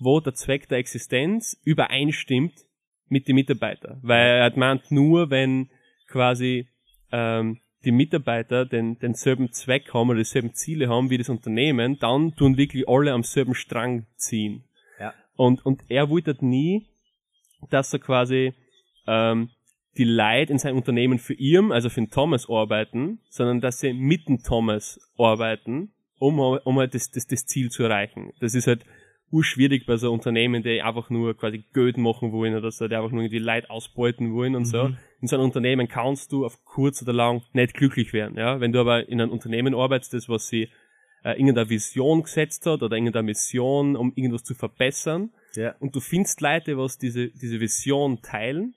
wo der Zweck der Existenz übereinstimmt mit den Mitarbeitern. Weil er hat meint, nur wenn quasi ähm, die Mitarbeiter den, denselben Zweck haben oder dieselben Ziele haben wie das Unternehmen, dann tun wirklich alle am selben Strang ziehen. Ja. Und, und er wollte nie, dass er quasi ähm, die Leute in seinem Unternehmen für ihn, also für den Thomas arbeiten, sondern dass sie mit dem Thomas arbeiten, um, um halt das, das, das Ziel zu erreichen. Das ist halt urschwierig bei so Unternehmen, die einfach nur quasi Geld machen wollen oder so, die einfach nur die Leute ausbeuten wollen und so. In so einem Unternehmen kannst du auf kurz oder lang nicht glücklich werden, ja. Wenn du aber in einem Unternehmen arbeitest, das was sie äh, irgendeine Vision gesetzt hat oder irgendeine Mission, um irgendwas zu verbessern, Ja. und du findest Leute, was diese, diese Vision teilen,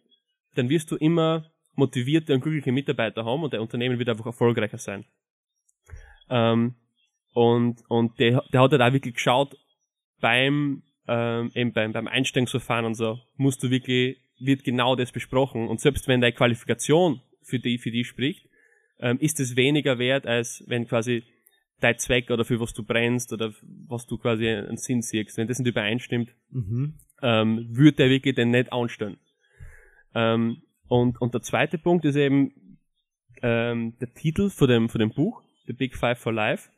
dann wirst du immer motivierte und glückliche Mitarbeiter haben und der Unternehmen wird einfach erfolgreicher sein. Ähm, und und der, der hat halt auch wirklich geschaut, beim, ähm, eben beim, beim Einstellungsverfahren und so, musst du wirklich, wird genau das besprochen. Und selbst wenn deine Qualifikation für die, für die spricht, ähm, ist es weniger wert, als wenn quasi dein Zweck oder für was du brennst oder was du quasi einen Sinn siehst. Wenn das nicht übereinstimmt, Mhm. ähm, würde der wirklich den nicht anstellen. Ähm, und, und der zweite Punkt ist eben ähm, der Titel von dem, von dem Buch, The Big Five for Life.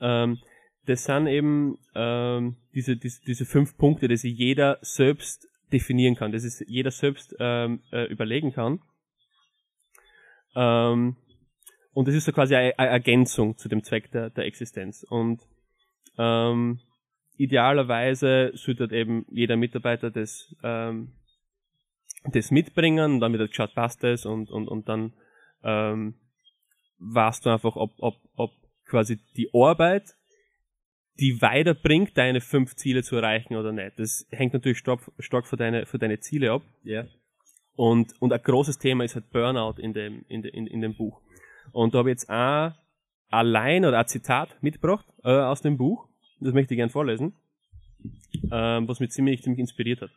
Ähm, das sind eben ähm, diese, diese, diese fünf Punkte, die sich jeder selbst definieren kann, dass es jeder selbst ähm, äh, überlegen kann. Ähm, und das ist so quasi eine, eine Ergänzung zu dem Zweck der, der Existenz. Und ähm, idealerweise sollte eben jeder Mitarbeiter das, ähm, das mitbringen und dann wird geschaut, passt das und, und, und dann ähm, weißt du einfach, ob, ob, ob quasi die Arbeit die weiterbringt, deine fünf Ziele zu erreichen oder nicht. Das hängt natürlich stark, stark von deine, von deine Ziele ab. Ja. Und, und ein großes Thema ist halt Burnout in dem, in, de, in, in dem Buch. Und da habe ich jetzt auch allein oder ein Zitat mitgebracht äh, aus dem Buch. Das möchte ich gern vorlesen. Ähm, was mich ziemlich, ziemlich inspiriert hat.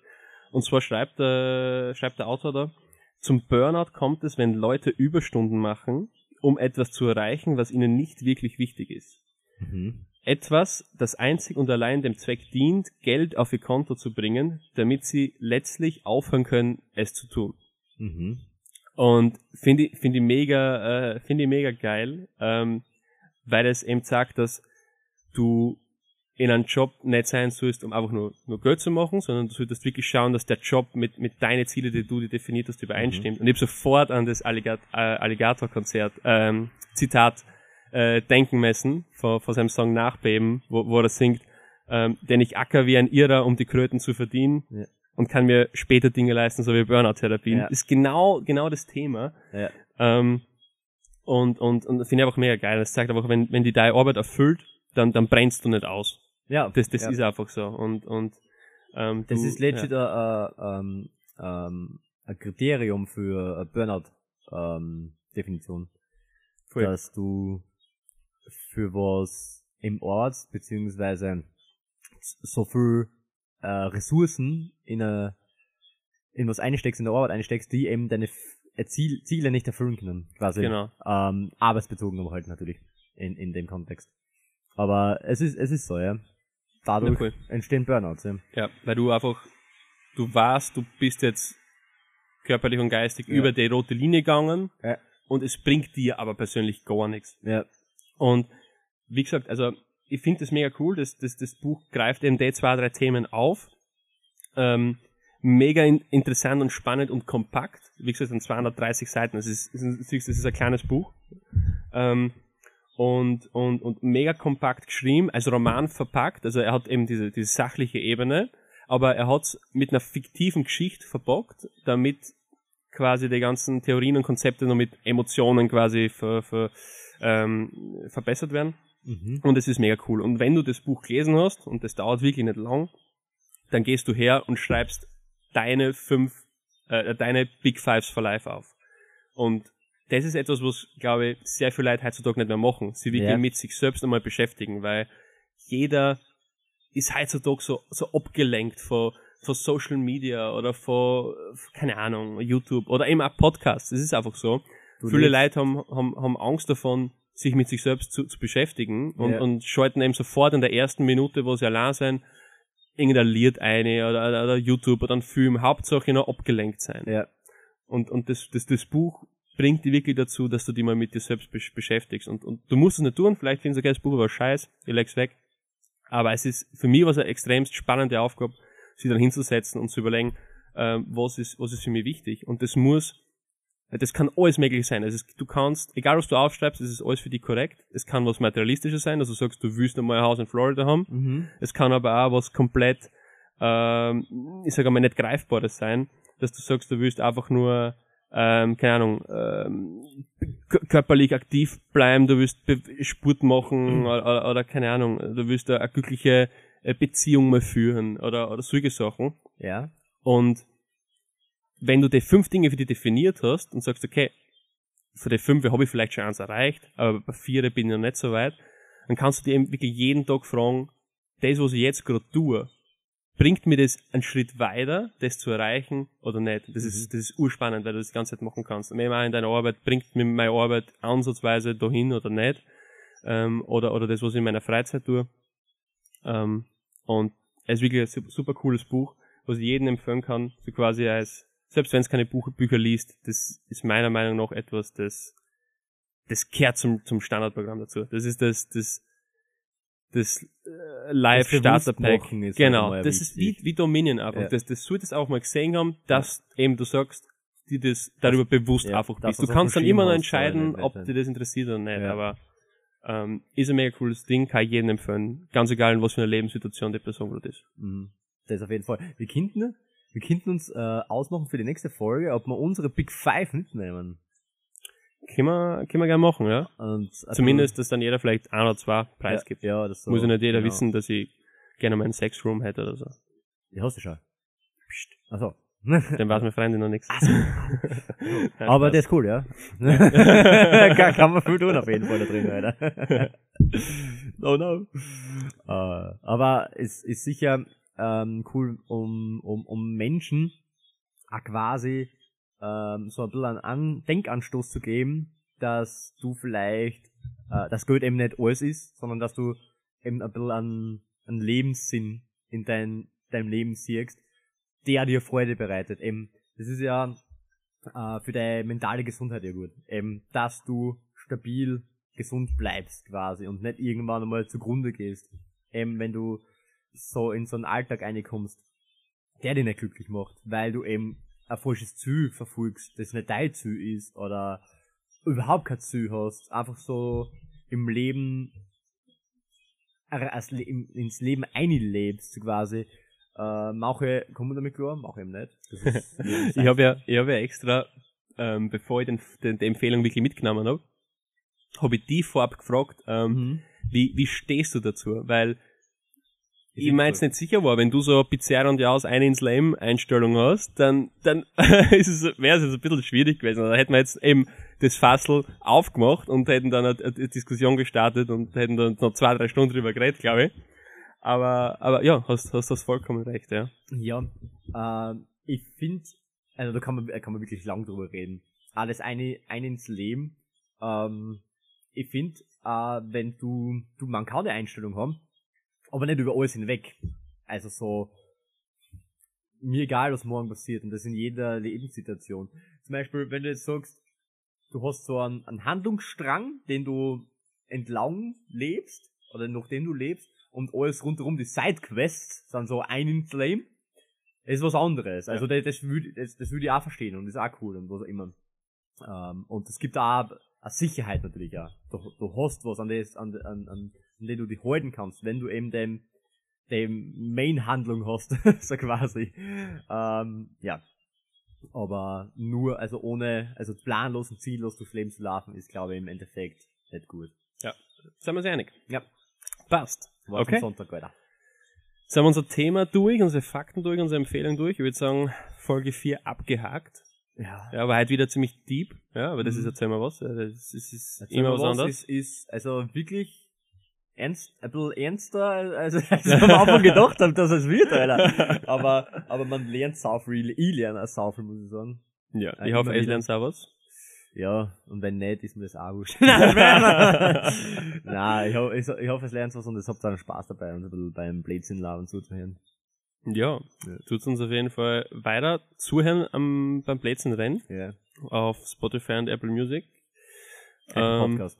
Und zwar schreibt, äh, schreibt der Autor da, zum Burnout kommt es, wenn Leute Überstunden machen, um etwas zu erreichen, was ihnen nicht wirklich wichtig ist. Mhm. Etwas, das einzig und allein dem Zweck dient, Geld auf ihr Konto zu bringen, damit sie letztlich aufhören können, es zu tun. Mhm. Und finde ich, finde ich mega, äh, finde ich mega geil, ähm, weil es eben sagt, dass du in einem Job nicht sein sollst, um einfach nur, nur Geld zu machen, sondern du solltest wirklich schauen, dass der Job mit, mit deinen Zielen, die du dir definiert hast, übereinstimmt. Und ich habe sofort an das Alligat äh, Alligator-Konzert, ähm, Zitat, äh, denken müssen, von, von seinem Song Nachbeben, wo, wo er singt, ähm, denn ich acker wie ein Irrer, um die Kröten zu verdienen Ja. und kann mir später Dinge leisten, so wie Burnout-Therapien. Ja. Ist genau, genau das Thema. Ja. Ähm, und, und, und das finde ich einfach mega geil. Das zeigt einfach, wenn, wenn die deine Arbeit erfüllt, dann, dann brennst du nicht aus. Ja. Das, das ja. ist einfach so. Und, und, ähm, Das du, ist legit ein, ähm, ähm, ein Kriterium für eine Burnout-Definition. Voll. dass du für was im Ort beziehungsweise so viel äh, Ressourcen in, eine, in was einsteckst, in der Arbeit einsteckst, die eben deine äh, Ziel, Ziele nicht erfüllen können, quasi. Genau. Ähm, arbeitsbezogen aber halt natürlich in, in dem Kontext. Aber es ist, es ist so, ja. Dadurch Ja, cool. entstehen Burnouts, ja. Ja, weil du einfach, du weißt, du bist jetzt körperlich und geistig Ja. über die rote Linie gegangen Ja. und es bringt dir aber persönlich gar nichts. Ja. Und wie gesagt, also ich finde das mega cool, dass das, das Buch greift eben die zwei, drei Themen auf. Ähm, mega in, interessant und spannend und kompakt. Wie gesagt, sind 230 Seiten. Das ist, das ist, das ist ein kleines Buch. Ähm, und, und, und mega kompakt geschrieben, als Roman verpackt. Also er hat eben diese, diese sachliche Ebene, aber er hat's mit einer fiktiven Geschichte verpackt, damit quasi die ganzen Theorien und Konzepte noch mit Emotionen quasi ver, ver, ähm, verbessert werden. Mhm. Und es ist mega cool. Und wenn du das Buch gelesen hast, und das dauert wirklich nicht lang, dann gehst du her und schreibst deine fünf, äh, deine Big Fives for Life auf. Und das ist etwas, was, glaube ich, sehr viele Leute heutzutage nicht mehr machen. Sie wirklich Ja. mit sich selbst einmal beschäftigen, weil jeder ist heutzutage so, so abgelenkt von, von Social Media oder von, keine Ahnung, YouTube oder eben auch Podcasts. Es ist einfach so. Du Viele lebst- Leute haben, haben, haben Angst davon, sich mit sich selbst zu, zu beschäftigen und, Ja. und schalten eben sofort in der ersten Minute, wo sie allein sein, irgendein Lied eine oder, oder, oder YouTube oder ein Film, Hauptsache noch abgelenkt sein. Ja. Und, und das, das, das Buch bringt dich wirklich dazu, dass du dich mal mit dir selbst besch beschäftigst. Und, und du musst es nicht tun, vielleicht findest du, okay, das Buch war scheiß, ich leg's weg. Aber es ist, für mich war es eine extremst spannende Aufgabe, sich dann hinzusetzen und zu überlegen, ähm, was ist, was ist für mich wichtig. Und das muss, das kann alles möglich sein. Ist, du kannst, egal was du aufschreibst, es ist alles für dich korrekt. Es kann was Materialistisches sein, dass du sagst, du willst einmal ein Haus in Florida haben. Mhm. Es kann aber auch was komplett, ähm, ich sage mal, nicht greifbares sein, dass du sagst, du willst einfach nur, ähm, keine Ahnung, ähm, körperlich aktiv bleiben, du willst Be Sport machen oder, oder, oder keine Ahnung, du willst eine, eine glückliche äh, Beziehung mal führen oder, oder solche Sachen. Ja. Und wenn du die fünf Dinge für dich definiert hast und sagst, okay, für die fünf habe ich vielleicht schon eins erreicht, aber bei vier bin ich noch nicht so weit, dann kannst du dir eben wirklich jeden Tag fragen, das, was ich jetzt gerade tue, bringt mir das einen Schritt weiter, das zu erreichen oder nicht? Das ist, das ist urspannend, weil du das die ganze Zeit machen kannst. Und eben auch in deiner Arbeit, bringt mir meine Arbeit ansatzweise dahin oder nicht? Ähm, oder, oder das, was ich in meiner Freizeit tue. Ähm, und es ist wirklich ein super, super cooles Buch, was ich jedem empfehlen kann, so quasi als, selbst wenn es keine Buch, Bücher liest, das ist meiner Meinung nach etwas, das, das kehrt zum, zum Standardprogramm dazu. Das ist das, das, das äh, Live Starter Pack. Genau, das ist wie, wie Dominion einfach. Ja. Das, das solltest auch mal gesehen haben, dass eben du sagst, die das darüber bewusst ja, einfach bist. du Du kannst dann immer noch entscheiden, ob dir das interessiert oder nicht, Ja. aber ähm, ist ein mega cooles Ding, kann ich jedem empfehlen. Ganz egal, in was für einer Lebenssituation die Person gerade ist. Mhm. Das auf jeden Fall. Wir könnten, wir könnten uns äh, ausmachen für die nächste Folge, ob wir unsere Big Five mitnehmen. Können wir, können wir gerne machen, ja. Und Zumindest, dass dann jeder vielleicht ein oder zwei Preis ja, gibt. Ja, das so, Muss ja nicht jeder genau. wissen, dass ich gerne meinen Sexroom hätte oder so. Die hast du schon. Psst. Achso. Dann weiß meine Freundin noch nichts. Nein, Aber der ist cool, ja. kann, kann man viel tun auf jeden Fall da drin, Alter. oh no. Äh, aber es ist sicher ähm, cool, um, um, um Menschen auch quasi ähm, so ein bisschen einen An Denkanstoß zu geben, dass du vielleicht, äh, das Geld eben nicht alles ist, sondern dass du eben ein bisschen einen, einen Lebenssinn in dein, deinem Leben siehst, der dir Freude bereitet. Eben, das ist ja äh, für deine mentale Gesundheit ja gut. Eben, dass du stabil gesund bleibst quasi und nicht irgendwann einmal zugrunde gehst. Eben, wenn du so in so einen Alltag reinkommst, der dich nicht glücklich macht, weil du eben ein falsches Ziel verfolgst, das nicht dein Ziel ist oder überhaupt kein Ziel hast, einfach so im Leben ins Leben einlebst quasi. Äh, manche kommen damit klar, manche eben nicht. Ist, ich habe ja, ich hab ja extra, ähm, bevor ich den, den, die Empfehlung wirklich mitgenommen habe, habe ich die vorab gefragt, ähm, Mhm. wie, wie stehst du dazu? Weil ich mir jetzt nicht sicher war, wenn du so Pizzeria und Jaus eine ins Leben Einstellung hast, dann, dann ist es, wäre es jetzt ein bisschen schwierig gewesen. Da hätten wir jetzt eben das Fassel aufgemacht und hätten dann eine, eine Diskussion gestartet und hätten dann noch zwei, drei Stunden drüber geredet, glaube ich. Aber, aber ja, hast, hast das vollkommen recht, ja. Ja, ähm, ich finde, also da kann man, kann man wirklich lang drüber reden. Alles eine, ein ins Leben. Ähm, ich finde, äh, wenn du, du, man kann eine Einstellung haben, aber nicht über alles hinweg. Also so, mir egal, was morgen passiert und das in jeder Lebenssituation. Zum Beispiel, wenn du jetzt sagst, du hast so einen, einen Handlungsstrang, den du entlang lebst, oder nach dem du lebst, und alles rundherum, die Sidequests, sind so ein ins Leben, ist was anderes. Also das, das würde das, das würd ich auch verstehen und ist auch cool und was auch immer. Ähm, und es gibt auch eine Sicherheit natürlich auch. Du, du hast was, an das, an, an, an, an dem du dich halten kannst, wenn du eben dem, die Main-Handlung hast, so quasi. Ähm, ja. Aber nur, also ohne, also planlos und ziellos durchs Leben zu laufen, ist, glaube ich, im Endeffekt nicht gut. Sind wir uns einig? Ja. Passt. War Okay. Sonntag, Alter. Jetzt haben wir unser Thema durch, unsere Fakten durch, unsere Empfehlung durch. Ich würde sagen, Folge 4 abgehakt. Ja. Ja, war halt wieder ziemlich deep. Ja, aber das Mhm. ist jetzt immer was. Das ist, ist Erzähl immer mal was anderes. Ist, ist also wirklich ernst, ein bisschen ernster, als, als ich am Anfang gedacht habe, dass es wird, Alter. Aber, aber man lernt sau viel. Ich lerne auch sau viel, muss ich sagen. Ja, ich hoffe, wieder. lernt auch was. Ja, und wenn nicht, ist mir das auch wurscht. Nein, ich, ho ich, ich hoffe, es lernt was und es habt auch Spaß dabei, uns ein bisschen beim Blödsinn laufen zuzuhören. Ja, Ja. tut uns auf jeden Fall weiter zuhören am, beim Plätzenrennen Ja. auf Spotify und Apple Music. Kein Ähm, Podcast.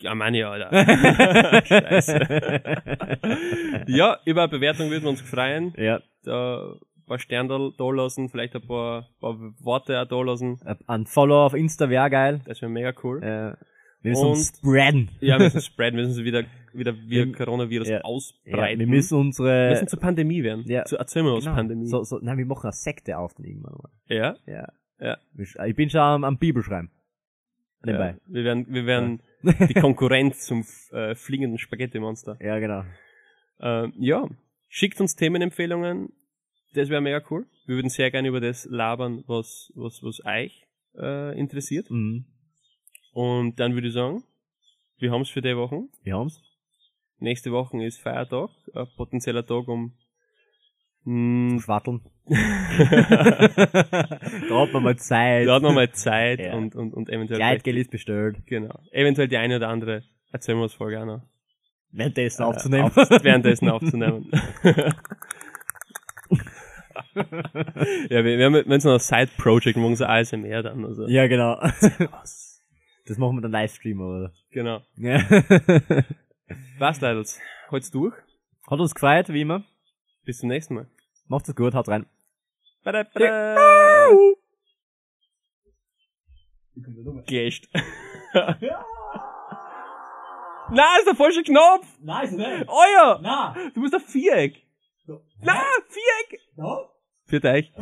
Ja, meine ja, Alter. Scheiße. ja, über eine Bewertung würden wir uns freuen. ja. Da ein paar Sterne da lassen, vielleicht ein paar, paar Worte auch da lassen. Ein Follow auf Insta wäre geil. Das wäre mega cool. Ja. Wir müssen uns spreaden. Ja, wir müssen spreaden, wir müssen wieder, wieder wie Wir- Coronavirus ja. Ja, ausbreiten. wir müssen unsere. Wir müssen zur Pandemie werden. Ja, Zu, erzähl mal was genau. Pandemie. So, so, nein, wir machen eine Sekte auf dann irgendwann mal. Ja, Ja. Ja. Ich bin schon am, am Bibelschreiben. ja. Nebenbei. Wir werden, wir werden die Konkurrenz zum äh, fliegenden Spaghetti-Monster. Ja, genau. Ähm, ja, schickt uns Themenempfehlungen. Das wäre mega cool. Wir würden sehr gerne über das labern, was, was, was euch äh, interessiert. Mhm. Und dann würde ich sagen, wir haben es für die Woche. Wir haben's. Nächste Woche ist Feiertag, ein potenzieller Tag um mh, Schwatteln. da hat man mal Zeit. da hat man mal Zeit Ja. und, und, und eventuell Gleitgeld ist bestellt. genau. Eventuell die eine oder andere erzählen wir uns Folge auch noch. Währenddessen Äh, aufzunehmen. Auf, währenddessen aufzunehmen. ja, wir, wir haben wenn es noch ein Side-Project, machen so ASMR dann. Also. ja, genau. Das machen wir dann Livestream, oder? Genau. Ja. Was, Leute? Halt's durch. Hat uns gefreut, wie immer. Bis zum nächsten Mal. Macht's es gut, haut rein. Bada, bada. Gest. Nein, ist der falsche Knopf! Nein, ist nicht. Oh ja! Na. Du musst auf Viereck! Nein, Viereck! No. Für euch.